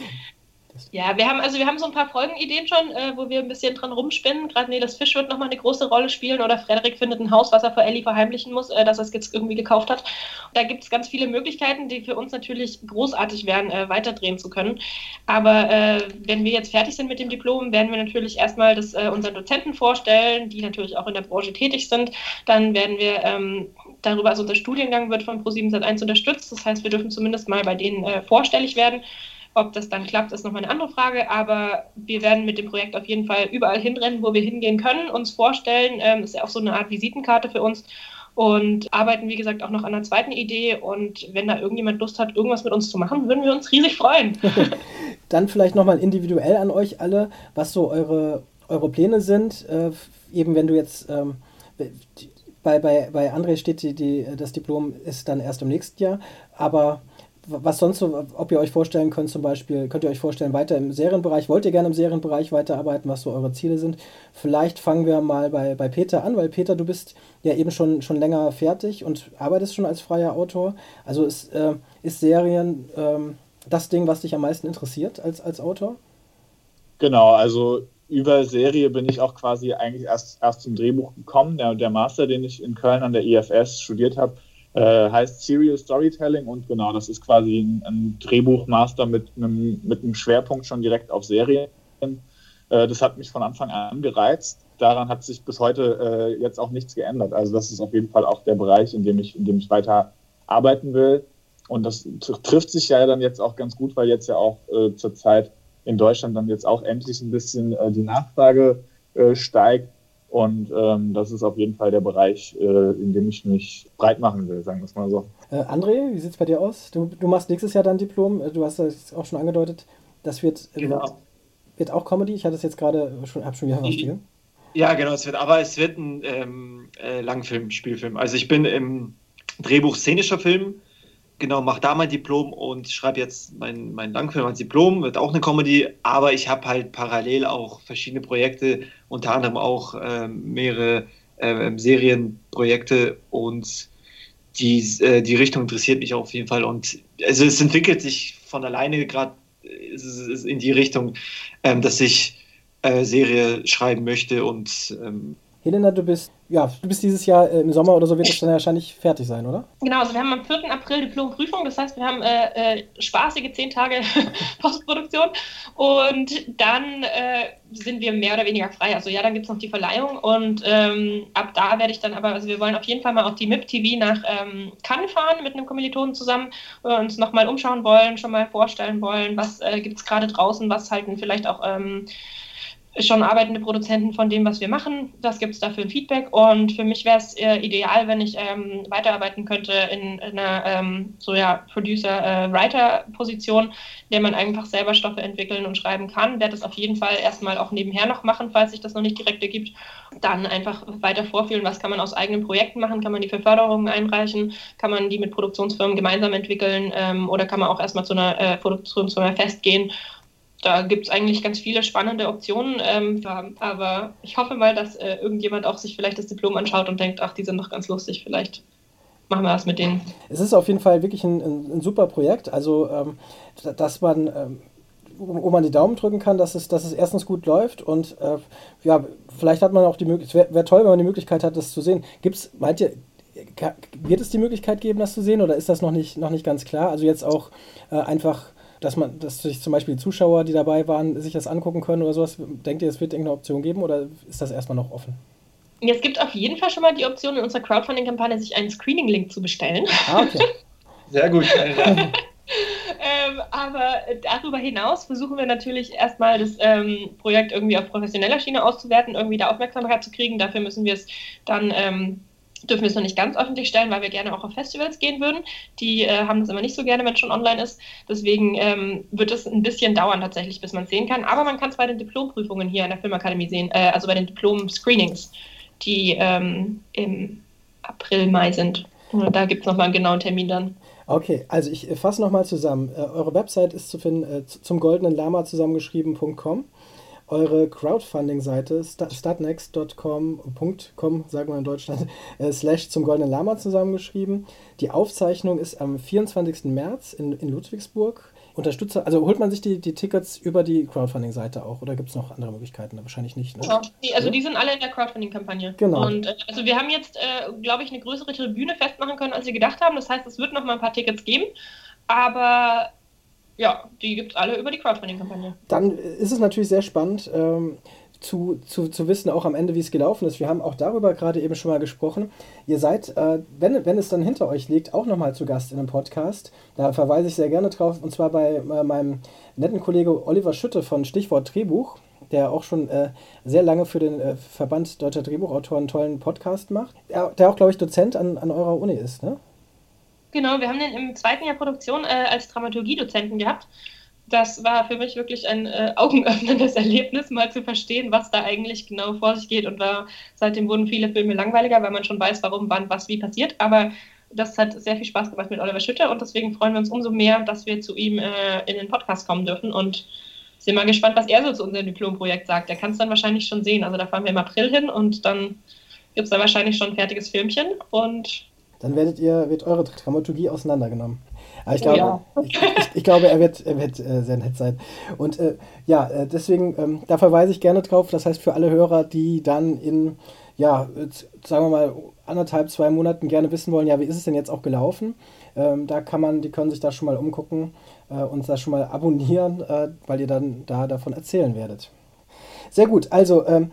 Ja, wir haben also wir haben so ein paar Folgenideen schon, äh, wo wir ein bisschen dran rumspinnen. Gerade Nelis Fisch wird nochmal eine große Rolle spielen oder Frederik findet ein Haus, was er vor Ellie verheimlichen muss, äh, dass er es jetzt irgendwie gekauft hat. Da gibt es ganz viele Möglichkeiten, die für uns natürlich großartig wären, äh, weiterdrehen zu können. Aber äh, wenn wir jetzt fertig sind mit dem Diplom, werden wir natürlich erstmal das äh, unseren Dozenten vorstellen, die natürlich auch in der Branche tätig sind. Dann werden wir ähm, darüber, also unser Studiengang wird von Pro7 Sat1 unterstützt. Das heißt, wir dürfen zumindest mal bei denen äh, vorstellig werden. Ob das dann klappt, ist nochmal eine andere Frage, aber wir werden mit dem Projekt auf jeden Fall überall hinrennen, wo wir hingehen können, uns vorstellen. Ähm, ist ja auch so eine Art Visitenkarte für uns und arbeiten, wie gesagt, auch noch an einer zweiten Idee. Und wenn da irgendjemand Lust hat, irgendwas mit uns zu machen, würden wir uns riesig freuen. Dann vielleicht nochmal individuell an euch alle, was so eure, eure Pläne sind. Äh, eben wenn du jetzt ähm, bei, bei, bei André steht, die, die, das Diplom ist dann erst im nächsten Jahr, aber was sonst so, ob ihr euch vorstellen könnt, zum Beispiel, könnt ihr euch vorstellen, weiter im Serienbereich, wollt ihr gerne im Serienbereich weiterarbeiten, was so eure Ziele sind? Vielleicht fangen wir mal bei, bei Peter an, weil Peter, du bist ja eben schon, schon länger fertig und arbeitest schon als freier Autor. Also ist, äh, ist Serien ähm, das Ding, was dich am meisten interessiert als, als Autor? Genau, also über Serie bin ich auch quasi eigentlich erst, erst zum Drehbuch gekommen. Der, der Master, den ich in Köln an der IFS studiert habe, äh, heißt Serial Storytelling und genau, das ist quasi ein, ein Drehbuchmaster mit einem, mit einem Schwerpunkt schon direkt auf Serien. Äh, das hat mich von Anfang an gereizt. Daran hat sich bis heute äh, jetzt auch nichts geändert. Also das ist auf jeden Fall auch der Bereich, in dem ich, in dem ich weiter arbeiten will. Und das trifft sich ja dann jetzt auch ganz gut, weil jetzt ja auch äh, zurzeit in Deutschland dann jetzt auch endlich ein bisschen äh, die Nachfrage äh, steigt Und ähm, das ist auf jeden Fall der Bereich, äh, in dem ich mich breit machen will, sagen wir es mal so. Äh, André, wie sieht es bei dir aus? Du, du machst nächstes Jahr dein Diplom. Äh, du hast das auch schon angedeutet. Das wird, äh, genau. wird auch Comedy. Ich hatte es jetzt gerade schon, habe schon wieder was spielen. Ja, genau, es wird, aber es wird ein ähm, äh, Langfilm, Spielfilm. Also ich bin im Drehbuch szenischer Film genau, mache da mein Diplom und schreibe jetzt mein, mein Langfilm als Diplom, wird auch eine Comedy, aber ich habe halt parallel auch verschiedene Projekte, unter anderem auch ähm, mehrere äh, Serienprojekte und die, äh, die Richtung interessiert mich auf jeden Fall und also es entwickelt sich von alleine gerade äh, in die Richtung, ähm, dass ich äh, Serie schreiben möchte und ähm, Helena, du bist, ja, du bist dieses Jahr äh, im Sommer oder so wird es dann wahrscheinlich fertig sein, oder? Genau, also wir haben am 4. April Diplomprüfung, das heißt, wir haben äh, äh, spaßige zehn Tage Postproduktion und dann äh, sind wir mehr oder weniger frei. Also ja, dann gibt es noch die Verleihung und ähm, ab da werde ich dann aber, also wir wollen auf jeden Fall mal auf die MIP TV nach ähm, Cannes fahren mit einem Kommilitonen zusammen, äh, uns nochmal umschauen wollen, schon mal vorstellen wollen, was äh, gibt es gerade draußen, was halten vielleicht auch ähm, schon arbeitende Produzenten von dem, was wir machen. Das gibt es dafür ein Feedback. Und für mich wäre es äh, ideal, wenn ich ähm, weiterarbeiten könnte in, in einer ähm, so ja, Producer-Writer-Position, äh, in der man einfach selber Stoffe entwickeln und schreiben kann. Werde das auf jeden Fall erstmal auch nebenher noch machen, falls sich das noch nicht direkt ergibt. Dann einfach weiter vorfühlen, was kann man aus eigenen Projekten machen, kann man die für Förderungen einreichen, kann man die mit Produktionsfirmen gemeinsam entwickeln ähm, oder kann man auch erstmal zu einer äh, Produktionsfirma festgehen da gibt es eigentlich ganz viele spannende Optionen. Ähm, aber ich hoffe mal, dass äh, irgendjemand auch sich vielleicht das Diplom anschaut und denkt, ach, die sind doch ganz lustig, vielleicht machen wir was mit denen. Es ist auf jeden Fall wirklich ein, ein, ein super Projekt. Also, ähm, dass man, ähm, wo man die Daumen drücken kann, dass es, dass es erstens gut läuft und äh, ja, vielleicht hat man auch die Möglichkeit, wäre wär toll, wenn man die Möglichkeit hat, das zu sehen. Gibt's, meint ihr, wird es die Möglichkeit geben, das zu sehen oder ist das noch nicht, noch nicht ganz klar? Also jetzt auch äh, einfach dass man, dass sich zum Beispiel die Zuschauer, die dabei waren, sich das angucken können oder sowas? Denkt ihr, es wird irgendeine Option geben oder ist das erstmal noch offen? Es gibt auf jeden Fall schon mal die Option in unserer Crowdfunding-Kampagne, sich einen Screening-Link zu bestellen. Ah, okay. Sehr gut. ähm, aber darüber hinaus versuchen wir natürlich erstmal das ähm, Projekt irgendwie auf professioneller Schiene auszuwerten, irgendwie da Aufmerksamkeit zu kriegen. Dafür müssen wir es dann ähm, dürfen wir es noch nicht ganz öffentlich stellen, weil wir gerne auch auf Festivals gehen würden. Die äh, haben das immer nicht so gerne, wenn es schon online ist. Deswegen ähm, wird es ein bisschen dauern tatsächlich, bis man es sehen kann. Aber man kann es bei den Diplomprüfungen hier an der Filmakademie sehen, äh, also bei den Diplom-Screenings, die ähm, im April, Mai sind. Da gibt es nochmal einen genauen Termin dann. Okay, also ich äh, fasse nochmal zusammen. Äh, eure Website ist zu finden äh, zum goldenen Lama zusammengeschrieben.com eure Crowdfunding-Seite startnext.com, sagen wir in Deutschland, äh, slash zum Goldenen Lama zusammengeschrieben. Die Aufzeichnung ist am 24. März in, in Ludwigsburg. Unterstützer, also holt man sich die, die Tickets über die Crowdfunding-Seite auch oder gibt es noch andere Möglichkeiten? Wahrscheinlich nicht. Ne? Die, also die sind alle in der Crowdfunding-Kampagne. Genau. Und äh, also wir haben jetzt, äh, glaube ich, eine größere Tribüne festmachen können, als wir gedacht haben. Das heißt, es wird noch mal ein paar Tickets geben. Aber ja, die gibt es alle über die Crowdfunding-Kampagne. Dann ist es natürlich sehr spannend. Ähm, zu, zu, zu wissen, auch am Ende, wie es gelaufen ist. Wir haben auch darüber gerade eben schon mal gesprochen. Ihr seid, äh, wenn, wenn es dann hinter euch liegt, auch nochmal zu Gast in einem Podcast. Da verweise ich sehr gerne drauf, und zwar bei äh, meinem netten Kollege Oliver Schütte von Stichwort Drehbuch, der auch schon äh, sehr lange für den äh, Verband Deutscher Drehbuchautoren einen tollen Podcast macht. Der, der auch, glaube ich, Dozent an, an eurer Uni ist, ne? Genau, wir haben den im zweiten Jahr Produktion äh, als Dramaturgiedozenten gehabt. Das war für mich wirklich ein äh, augenöffnendes Erlebnis, mal zu verstehen, was da eigentlich genau vor sich geht. Und war, seitdem wurden viele Filme langweiliger, weil man schon weiß, warum, wann, was, wie passiert. Aber das hat sehr viel Spaß gemacht mit Oliver Schütter und deswegen freuen wir uns umso mehr, dass wir zu ihm äh, in den Podcast kommen dürfen und sind mal gespannt, was er so zu unserem Diplomprojekt sagt. Er kann es dann wahrscheinlich schon sehen. Also da fahren wir im April hin und dann gibt es da wahrscheinlich schon ein fertiges Filmchen und dann werdet ihr, wird eure Dramaturgie auseinandergenommen. Aber ich, glaube, ja. ich, ich, ich, glaube, er wird, er wird äh, sehr nett sein. Und äh, ja, äh, deswegen, ähm, da verweise ich gerne drauf. Das heißt, für alle Hörer, die dann in, ja, sagen wir mal, anderthalb, zwei Monaten gerne wissen wollen, ja, wie ist es denn jetzt auch gelaufen? Ähm, da kann man, die können sich da schon mal umgucken äh, und das schon mal abonnieren, äh, weil ihr dann da davon erzählen werdet. Sehr gut, also ähm,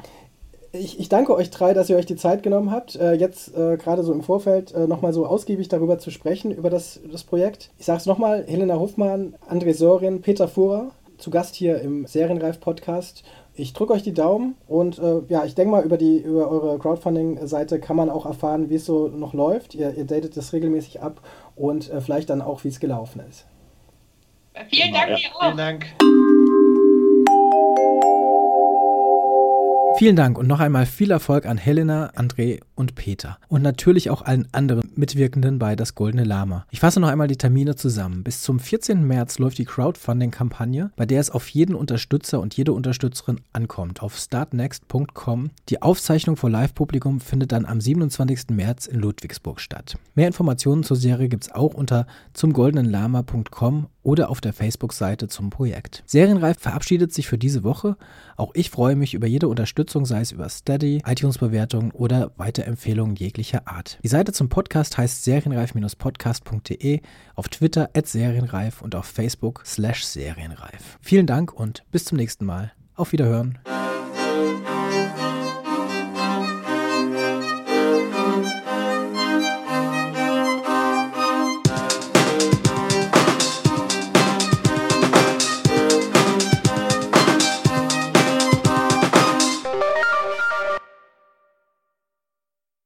ich, ich, danke euch drei, dass ihr euch die Zeit genommen habt, äh, jetzt äh, gerade so im Vorfeld äh, nochmal so ausgiebig darüber zu sprechen, über das, das Projekt. Ich sage es nochmal, Helena Hofmann, André Sorin, Peter Fuhrer, zu Gast hier im Serienreif-Podcast. ich drücke euch die Daumen und äh, ja, ich denke mal, über, die, über eure Crowdfunding-Seite kann man auch erfahren, wie es so noch läuft. Ihr, ihr datet das regelmäßig ab und äh, vielleicht dann auch, wie es gelaufen ist. Vielen Dank, ja. auch. Vielen Dank. Vielen Dank und noch einmal viel Erfolg an Helena, André und Peter. Und natürlich auch allen anderen Mitwirkenden bei Das Goldene Lama. Ich fasse noch einmal die Termine zusammen. Bis zum 14. März läuft die Crowdfunding-Kampagne, bei der es auf jeden Unterstützer und jede Unterstützerin ankommt. Auf startnext.com. Die Aufzeichnung vor Live-Publikum findet dann am 27. März in Ludwigsburg statt. Mehr Informationen zur Serie gibt es auch unter zumgoldenenlama.com oder auf der Facebook-Seite zum Projekt. Serienreif verabschiedet sich für diese Woche. Auch ich freue mich über jede Unterstützung, sei es über Steady, iTunes-Bewertungen oder Weiterempfehlungen jeglicher Art. Die Seite zum Podcast heißt serienreif-podcast.de, auf Twitter at serienreif und auf Facebook slash serienreif. Vielen Dank und bis zum nächsten Mal. Auf Wiederhören.